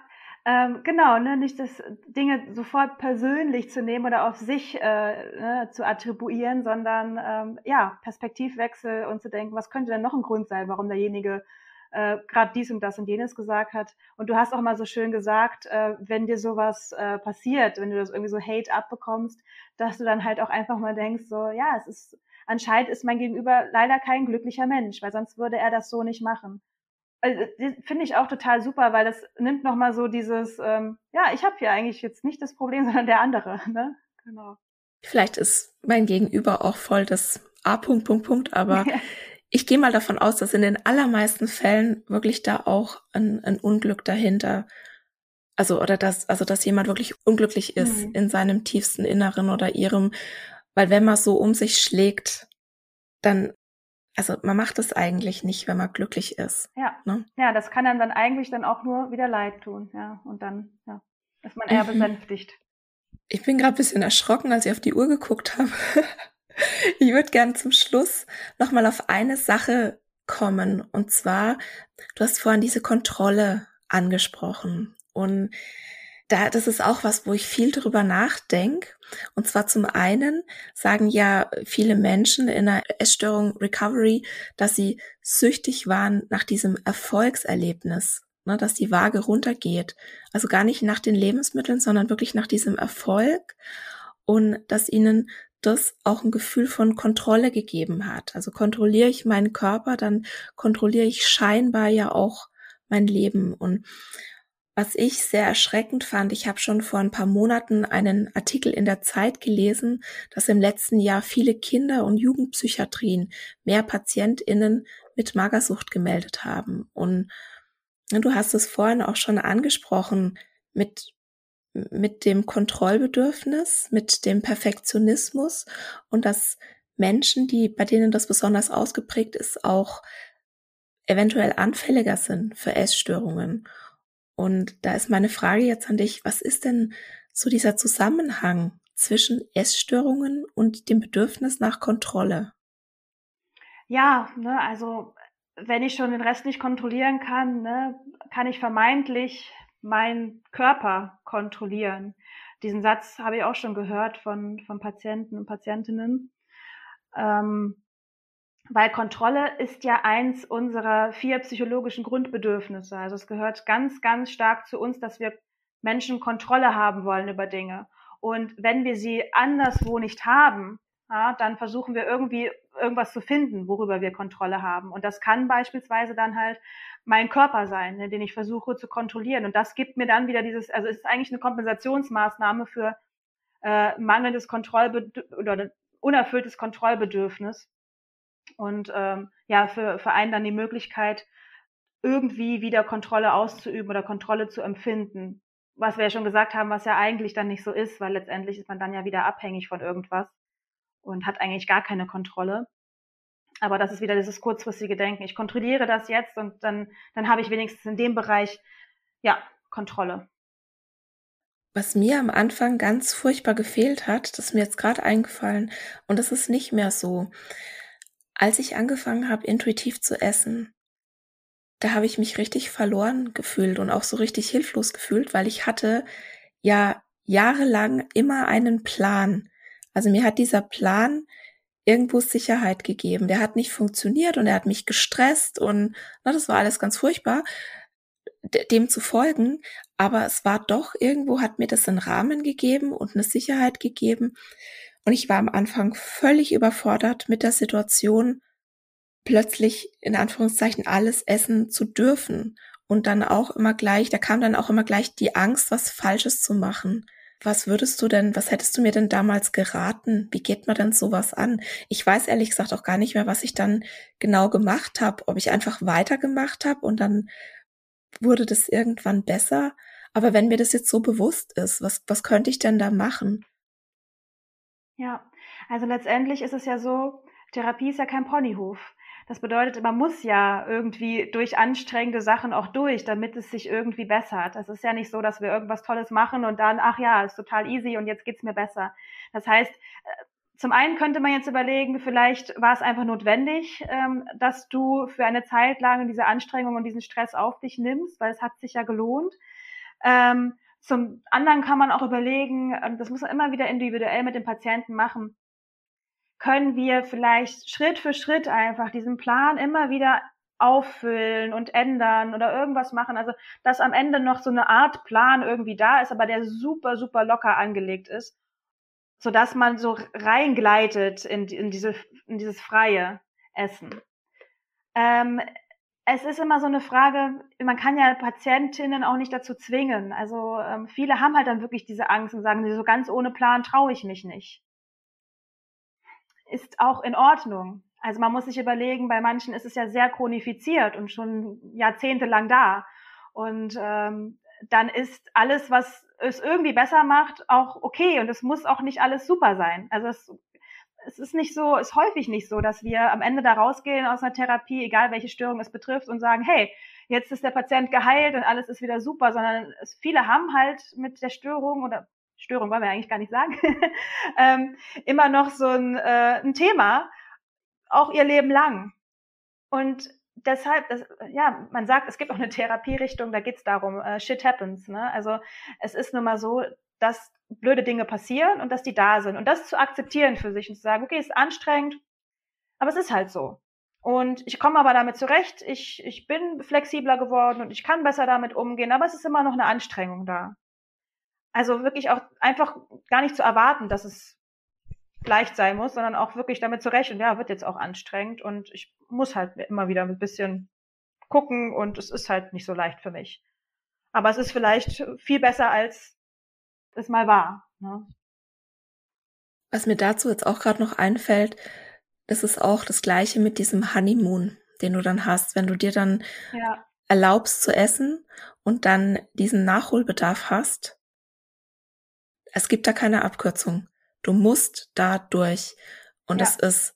ähm, genau, ne, nicht das Dinge sofort persönlich zu nehmen oder auf sich äh, ne, zu attribuieren, sondern ähm, ja, Perspektivwechsel und zu denken, was könnte denn noch ein Grund sein, warum derjenige äh, gerade dies und das und jenes gesagt hat. Und du hast auch mal so schön gesagt, äh, wenn dir sowas äh, passiert, wenn du das irgendwie so Hate abbekommst, dass du dann halt auch einfach mal denkst, so, ja, es ist, anscheinend ist mein Gegenüber leider kein glücklicher Mensch, weil sonst würde er das so nicht machen also, finde ich auch total super, weil das nimmt nochmal so dieses, ähm, ja, ich habe hier eigentlich jetzt nicht das Problem, [LAUGHS] sondern der andere. Ne? Genau. Vielleicht ist mein Gegenüber auch voll das A. Punkt, Punkt, Punkt, aber [LAUGHS] ich gehe mal davon aus, dass in den allermeisten Fällen wirklich da auch ein, ein Unglück dahinter also oder dass also dass jemand wirklich unglücklich ist mhm. in seinem tiefsten Inneren oder ihrem, weil wenn man so um sich schlägt, dann also man macht es eigentlich nicht, wenn man glücklich ist. Ja. Ne? Ja, das kann dann dann eigentlich dann auch nur wieder leid tun, ja. Und dann ja, ist man eher mhm. besänftigt. Ich bin gerade ein bisschen erschrocken, als ich auf die Uhr geguckt habe. [LAUGHS] ich würde gerne zum Schluss nochmal auf eine Sache kommen. Und zwar, du hast vorhin diese Kontrolle angesprochen. Und da, das ist auch was, wo ich viel drüber nachdenke. Und zwar zum einen sagen ja viele Menschen in der Essstörung Recovery, dass sie süchtig waren nach diesem Erfolgserlebnis, ne, dass die Waage runtergeht. Also gar nicht nach den Lebensmitteln, sondern wirklich nach diesem Erfolg und dass ihnen das auch ein Gefühl von Kontrolle gegeben hat. Also kontrolliere ich meinen Körper, dann kontrolliere ich scheinbar ja auch mein Leben. Und was ich sehr erschreckend fand, ich habe schon vor ein paar Monaten einen Artikel in der Zeit gelesen, dass im letzten Jahr viele Kinder- und Jugendpsychiatrien mehr Patientinnen mit Magersucht gemeldet haben. Und du hast es vorhin auch schon angesprochen, mit, mit dem Kontrollbedürfnis, mit dem Perfektionismus und dass Menschen, die, bei denen das besonders ausgeprägt ist, auch eventuell anfälliger sind für Essstörungen. Und da ist meine Frage jetzt an dich, was ist denn so dieser Zusammenhang zwischen Essstörungen und dem Bedürfnis nach Kontrolle? Ja, ne, also wenn ich schon den Rest nicht kontrollieren kann, ne, kann ich vermeintlich meinen Körper kontrollieren. Diesen Satz habe ich auch schon gehört von, von Patienten und Patientinnen. Ähm, weil Kontrolle ist ja eins unserer vier psychologischen Grundbedürfnisse. Also es gehört ganz, ganz stark zu uns, dass wir Menschen Kontrolle haben wollen über Dinge. Und wenn wir sie anderswo nicht haben, ja, dann versuchen wir irgendwie irgendwas zu finden, worüber wir Kontrolle haben. Und das kann beispielsweise dann halt mein Körper sein, ne, den ich versuche zu kontrollieren. Und das gibt mir dann wieder dieses, also es ist eigentlich eine Kompensationsmaßnahme für äh, mangelndes Kontrollbedürfnis oder unerfülltes Kontrollbedürfnis und ähm, ja, für, für einen dann die Möglichkeit, irgendwie wieder Kontrolle auszuüben oder Kontrolle zu empfinden. Was wir ja schon gesagt haben, was ja eigentlich dann nicht so ist, weil letztendlich ist man dann ja wieder abhängig von irgendwas und hat eigentlich gar keine Kontrolle. Aber das ist wieder dieses kurzfristige Denken. Ich kontrolliere das jetzt und dann, dann habe ich wenigstens in dem Bereich, ja, Kontrolle. Was mir am Anfang ganz furchtbar gefehlt hat, das ist mir jetzt gerade eingefallen und das ist nicht mehr so. Als ich angefangen habe, intuitiv zu essen, da habe ich mich richtig verloren gefühlt und auch so richtig hilflos gefühlt, weil ich hatte ja jahrelang immer einen Plan. Also mir hat dieser Plan irgendwo Sicherheit gegeben. Der hat nicht funktioniert und er hat mich gestresst und na, das war alles ganz furchtbar, dem zu folgen. Aber es war doch irgendwo, hat mir das einen Rahmen gegeben und eine Sicherheit gegeben, und ich war am Anfang völlig überfordert mit der Situation, plötzlich in Anführungszeichen alles essen zu dürfen. Und dann auch immer gleich, da kam dann auch immer gleich die Angst, was Falsches zu machen. Was würdest du denn, was hättest du mir denn damals geraten? Wie geht man denn sowas an? Ich weiß ehrlich gesagt auch gar nicht mehr, was ich dann genau gemacht habe, ob ich einfach weitergemacht habe und dann wurde das irgendwann besser. Aber wenn mir das jetzt so bewusst ist, was, was könnte ich denn da machen? Ja, also letztendlich ist es ja so, Therapie ist ja kein Ponyhof. Das bedeutet, man muss ja irgendwie durch anstrengende Sachen auch durch, damit es sich irgendwie bessert. Es ist ja nicht so, dass wir irgendwas Tolles machen und dann, ach ja, ist total easy und jetzt geht's mir besser. Das heißt, äh, zum einen könnte man jetzt überlegen, vielleicht war es einfach notwendig, ähm, dass du für eine Zeit lang diese Anstrengung und diesen Stress auf dich nimmst, weil es hat sich ja gelohnt. Ähm, zum anderen kann man auch überlegen, ähm, das muss man immer wieder individuell mit dem Patienten machen, können wir vielleicht Schritt für Schritt einfach diesen Plan immer wieder auffüllen und ändern oder irgendwas machen. Also, dass am Ende noch so eine Art Plan irgendwie da ist, aber der super, super locker angelegt ist, so dass man so reingleitet in, in, diese, in dieses freie Essen. Ähm, es ist immer so eine Frage, man kann ja Patientinnen auch nicht dazu zwingen. Also ähm, viele haben halt dann wirklich diese Angst und sagen, so ganz ohne Plan traue ich mich nicht. Ist auch in Ordnung. Also man muss sich überlegen, bei manchen ist es ja sehr chronifiziert und schon jahrzehntelang da. Und ähm, dann ist alles, was es irgendwie besser macht, auch okay. Und es muss auch nicht alles super sein. Also es es ist nicht so, ist häufig nicht so, dass wir am Ende da rausgehen aus einer Therapie, egal welche Störung es betrifft, und sagen, hey, jetzt ist der Patient geheilt und alles ist wieder super, sondern es, viele haben halt mit der Störung oder Störung wollen wir eigentlich gar nicht sagen, [LAUGHS] ähm, immer noch so ein, äh, ein Thema, auch ihr Leben lang. Und deshalb, das, ja, man sagt, es gibt auch eine Therapierichtung, da geht's darum, äh, shit happens. Ne? Also es ist nun mal so, dass blöde Dinge passieren und dass die da sind. Und das zu akzeptieren für sich und zu sagen, okay, ist anstrengend, aber es ist halt so. Und ich komme aber damit zurecht, ich, ich bin flexibler geworden und ich kann besser damit umgehen, aber es ist immer noch eine Anstrengung da. Also wirklich auch einfach gar nicht zu erwarten, dass es leicht sein muss, sondern auch wirklich damit zurecht. Und ja, wird jetzt auch anstrengend und ich muss halt immer wieder ein bisschen gucken und es ist halt nicht so leicht für mich. Aber es ist vielleicht viel besser, als es mal war. Ne? Was mir dazu jetzt auch gerade noch einfällt, das ist auch das gleiche mit diesem Honeymoon, den du dann hast, wenn du dir dann ja. erlaubst zu essen und dann diesen Nachholbedarf hast. Es gibt da keine Abkürzung. Du musst da durch. Und es ist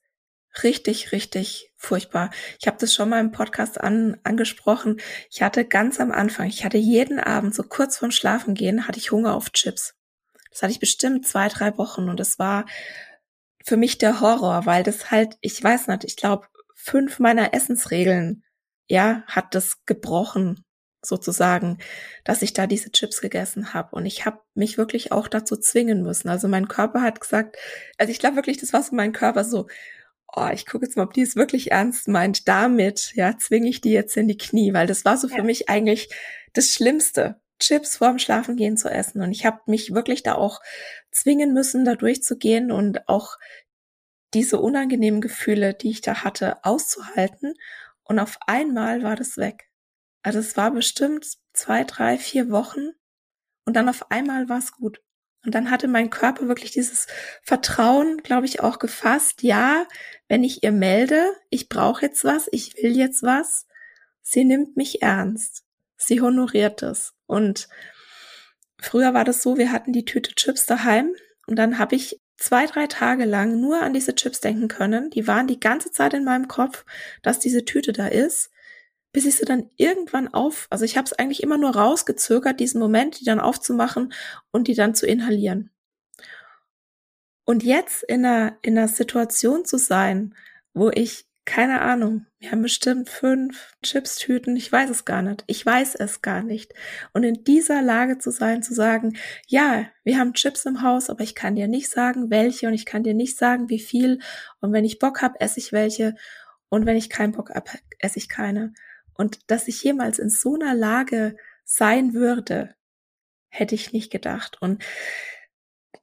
richtig, richtig furchtbar. Ich habe das schon mal im Podcast an, angesprochen. Ich hatte ganz am Anfang, ich hatte jeden Abend, so kurz vorm Schlafengehen, hatte ich Hunger auf Chips. Das hatte ich bestimmt zwei, drei Wochen und es war für mich der Horror, weil das halt, ich weiß nicht, ich glaube, fünf meiner Essensregeln, ja, hat das gebrochen, sozusagen, dass ich da diese Chips gegessen habe. Und ich habe mich wirklich auch dazu zwingen müssen. Also mein Körper hat gesagt, also ich glaube wirklich, das war so mein Körper so, oh, ich gucke jetzt mal, ob die es wirklich ernst meint. Damit, ja, zwinge ich die jetzt in die Knie, weil das war so ja. für mich eigentlich das Schlimmste. Chips vorm Schlafengehen zu essen. Und ich habe mich wirklich da auch zwingen müssen, da durchzugehen und auch diese unangenehmen Gefühle, die ich da hatte, auszuhalten. Und auf einmal war das weg. Also es war bestimmt zwei, drei, vier Wochen und dann auf einmal war es gut. Und dann hatte mein Körper wirklich dieses Vertrauen, glaube ich, auch gefasst. Ja, wenn ich ihr melde, ich brauche jetzt was, ich will jetzt was, sie nimmt mich ernst. Sie honoriert es. Und früher war das so, wir hatten die Tüte Chips daheim und dann habe ich zwei, drei Tage lang nur an diese Chips denken können. Die waren die ganze Zeit in meinem Kopf, dass diese Tüte da ist, bis ich sie dann irgendwann auf, also ich habe es eigentlich immer nur rausgezögert, diesen Moment, die dann aufzumachen und die dann zu inhalieren. Und jetzt in einer, in einer Situation zu sein, wo ich keine Ahnung. Wir haben bestimmt fünf Chipstüten. Ich weiß es gar nicht. Ich weiß es gar nicht. Und in dieser Lage zu sein, zu sagen, ja, wir haben Chips im Haus, aber ich kann dir nicht sagen, welche und ich kann dir nicht sagen, wie viel. Und wenn ich Bock habe, esse ich welche. Und wenn ich keinen Bock habe, esse ich keine. Und dass ich jemals in so einer Lage sein würde, hätte ich nicht gedacht. Und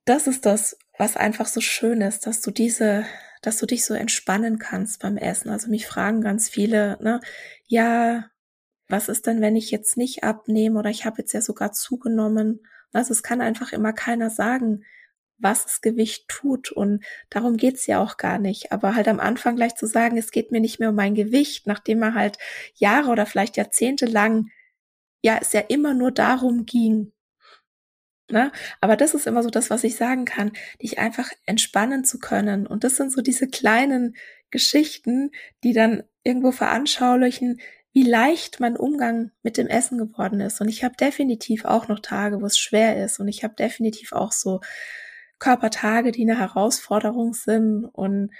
das ist das, was einfach so schön ist, dass du diese dass du dich so entspannen kannst beim Essen. Also mich fragen ganz viele, ne, ja, was ist denn, wenn ich jetzt nicht abnehme oder ich habe jetzt ja sogar zugenommen? Also es kann einfach immer keiner sagen, was das Gewicht tut und darum geht's ja auch gar nicht. Aber halt am Anfang gleich zu sagen, es geht mir nicht mehr um mein Gewicht, nachdem er halt Jahre oder vielleicht Jahrzehnte lang ja es ja immer nur darum ging, Ne? Aber das ist immer so das, was ich sagen kann, dich einfach entspannen zu können. Und das sind so diese kleinen Geschichten, die dann irgendwo veranschaulichen, wie leicht mein Umgang mit dem Essen geworden ist. Und ich habe definitiv auch noch Tage, wo es schwer ist. Und ich habe definitiv auch so Körpertage, die eine Herausforderung sind. Und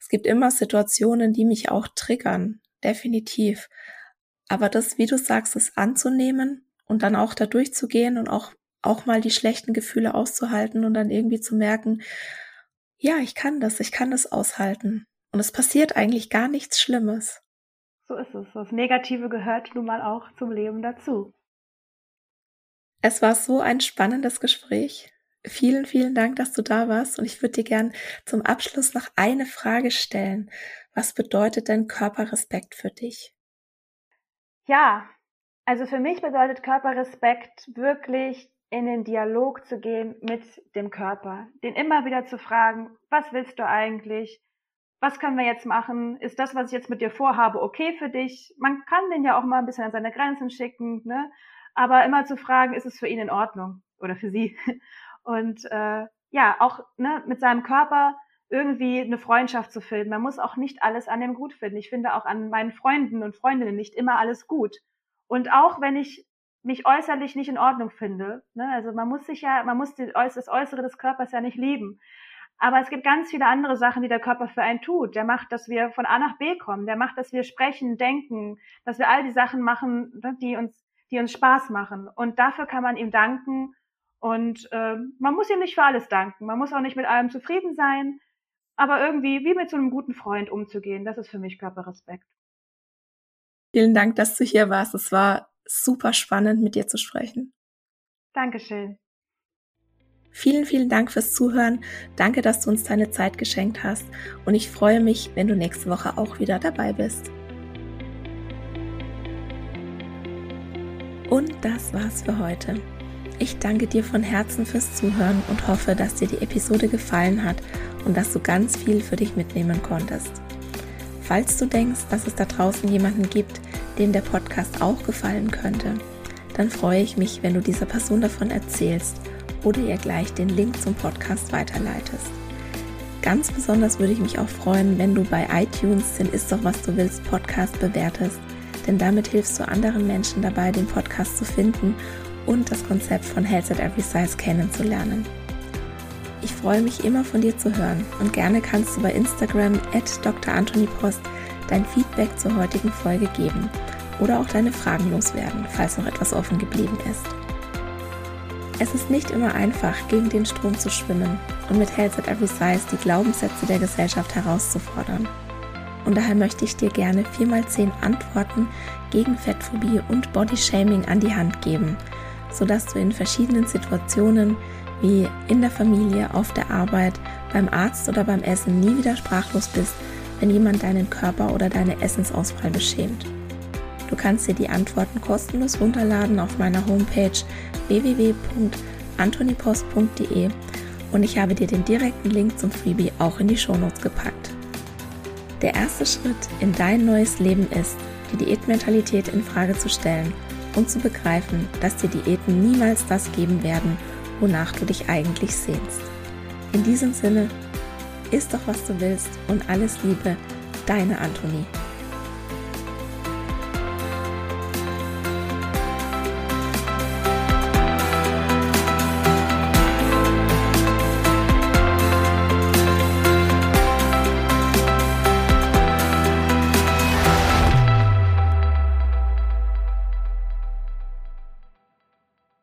es gibt immer Situationen, die mich auch triggern. Definitiv. Aber das, wie du sagst, es anzunehmen und dann auch da durchzugehen und auch auch mal die schlechten Gefühle auszuhalten und dann irgendwie zu merken, ja, ich kann das, ich kann das aushalten. Und es passiert eigentlich gar nichts Schlimmes. So ist es. Das Negative gehört nun mal auch zum Leben dazu. Es war so ein spannendes Gespräch. Vielen, vielen Dank, dass du da warst. Und ich würde dir gern zum Abschluss noch eine Frage stellen. Was bedeutet denn Körperrespekt für dich? Ja, also für mich bedeutet Körperrespekt wirklich in den Dialog zu gehen mit dem Körper, den immer wieder zu fragen, was willst du eigentlich? Was können wir jetzt machen? Ist das, was ich jetzt mit dir vorhabe, okay für dich? Man kann den ja auch mal ein bisschen an seine Grenzen schicken, ne? Aber immer zu fragen, ist es für ihn in Ordnung oder für sie? Und äh, ja, auch ne, mit seinem Körper irgendwie eine Freundschaft zu finden. Man muss auch nicht alles an dem gut finden. Ich finde auch an meinen Freunden und Freundinnen nicht immer alles gut. Und auch wenn ich mich äußerlich nicht in Ordnung finde. Ne? Also man muss sich ja, man muss das Äußere des Körpers ja nicht lieben. Aber es gibt ganz viele andere Sachen, die der Körper für einen tut. Der macht, dass wir von A nach B kommen. Der macht, dass wir sprechen, denken, dass wir all die Sachen machen, ne, die uns, die uns Spaß machen. Und dafür kann man ihm danken. Und äh, man muss ihm nicht für alles danken. Man muss auch nicht mit allem zufrieden sein. Aber irgendwie wie mit so einem guten Freund umzugehen, das ist für mich Körperrespekt. Vielen Dank, dass du hier warst. Es war super spannend, mit dir zu sprechen. Dankeschön. Vielen, vielen Dank fürs Zuhören. Danke, dass du uns deine Zeit geschenkt hast. Und ich freue mich, wenn du nächste Woche auch wieder dabei bist. Und das war's für heute. Ich danke dir von Herzen fürs Zuhören und hoffe, dass dir die Episode gefallen hat und dass du ganz viel für dich mitnehmen konntest. Falls du denkst, dass es da draußen jemanden gibt, dem der Podcast auch gefallen könnte, dann freue ich mich, wenn du dieser Person davon erzählst oder ihr gleich den Link zum Podcast weiterleitest. Ganz besonders würde ich mich auch freuen, wenn du bei iTunes den Ist doch was du willst Podcast bewertest, denn damit hilfst du anderen Menschen dabei, den Podcast zu finden und das Konzept von Health at Every Size kennenzulernen. Ich freue mich immer von dir zu hören und gerne kannst du bei Instagram at Dr. Dein Feedback zur heutigen Folge geben oder auch deine Fragen loswerden, falls noch etwas offen geblieben ist. Es ist nicht immer einfach, gegen den Strom zu schwimmen und mit Health at Every Size die Glaubenssätze der Gesellschaft herauszufordern. Und daher möchte ich dir gerne 4x10 Antworten gegen Fettphobie und Bodyshaming an die Hand geben, sodass du in verschiedenen Situationen wie in der Familie, auf der Arbeit, beim Arzt oder beim Essen nie wieder sprachlos bist, wenn jemand deinen Körper oder deine Essensauswahl beschämt. Du kannst dir die Antworten kostenlos runterladen auf meiner Homepage www.antonipost.de und ich habe dir den direkten Link zum Freebie auch in die Shownotes gepackt. Der erste Schritt in dein neues Leben ist, die Diätmentalität in Frage zu stellen und zu begreifen, dass dir Diäten niemals das geben werden, wonach du dich eigentlich sehnst. In diesem Sinne, isst doch was du willst und alles Liebe, deine Antonie.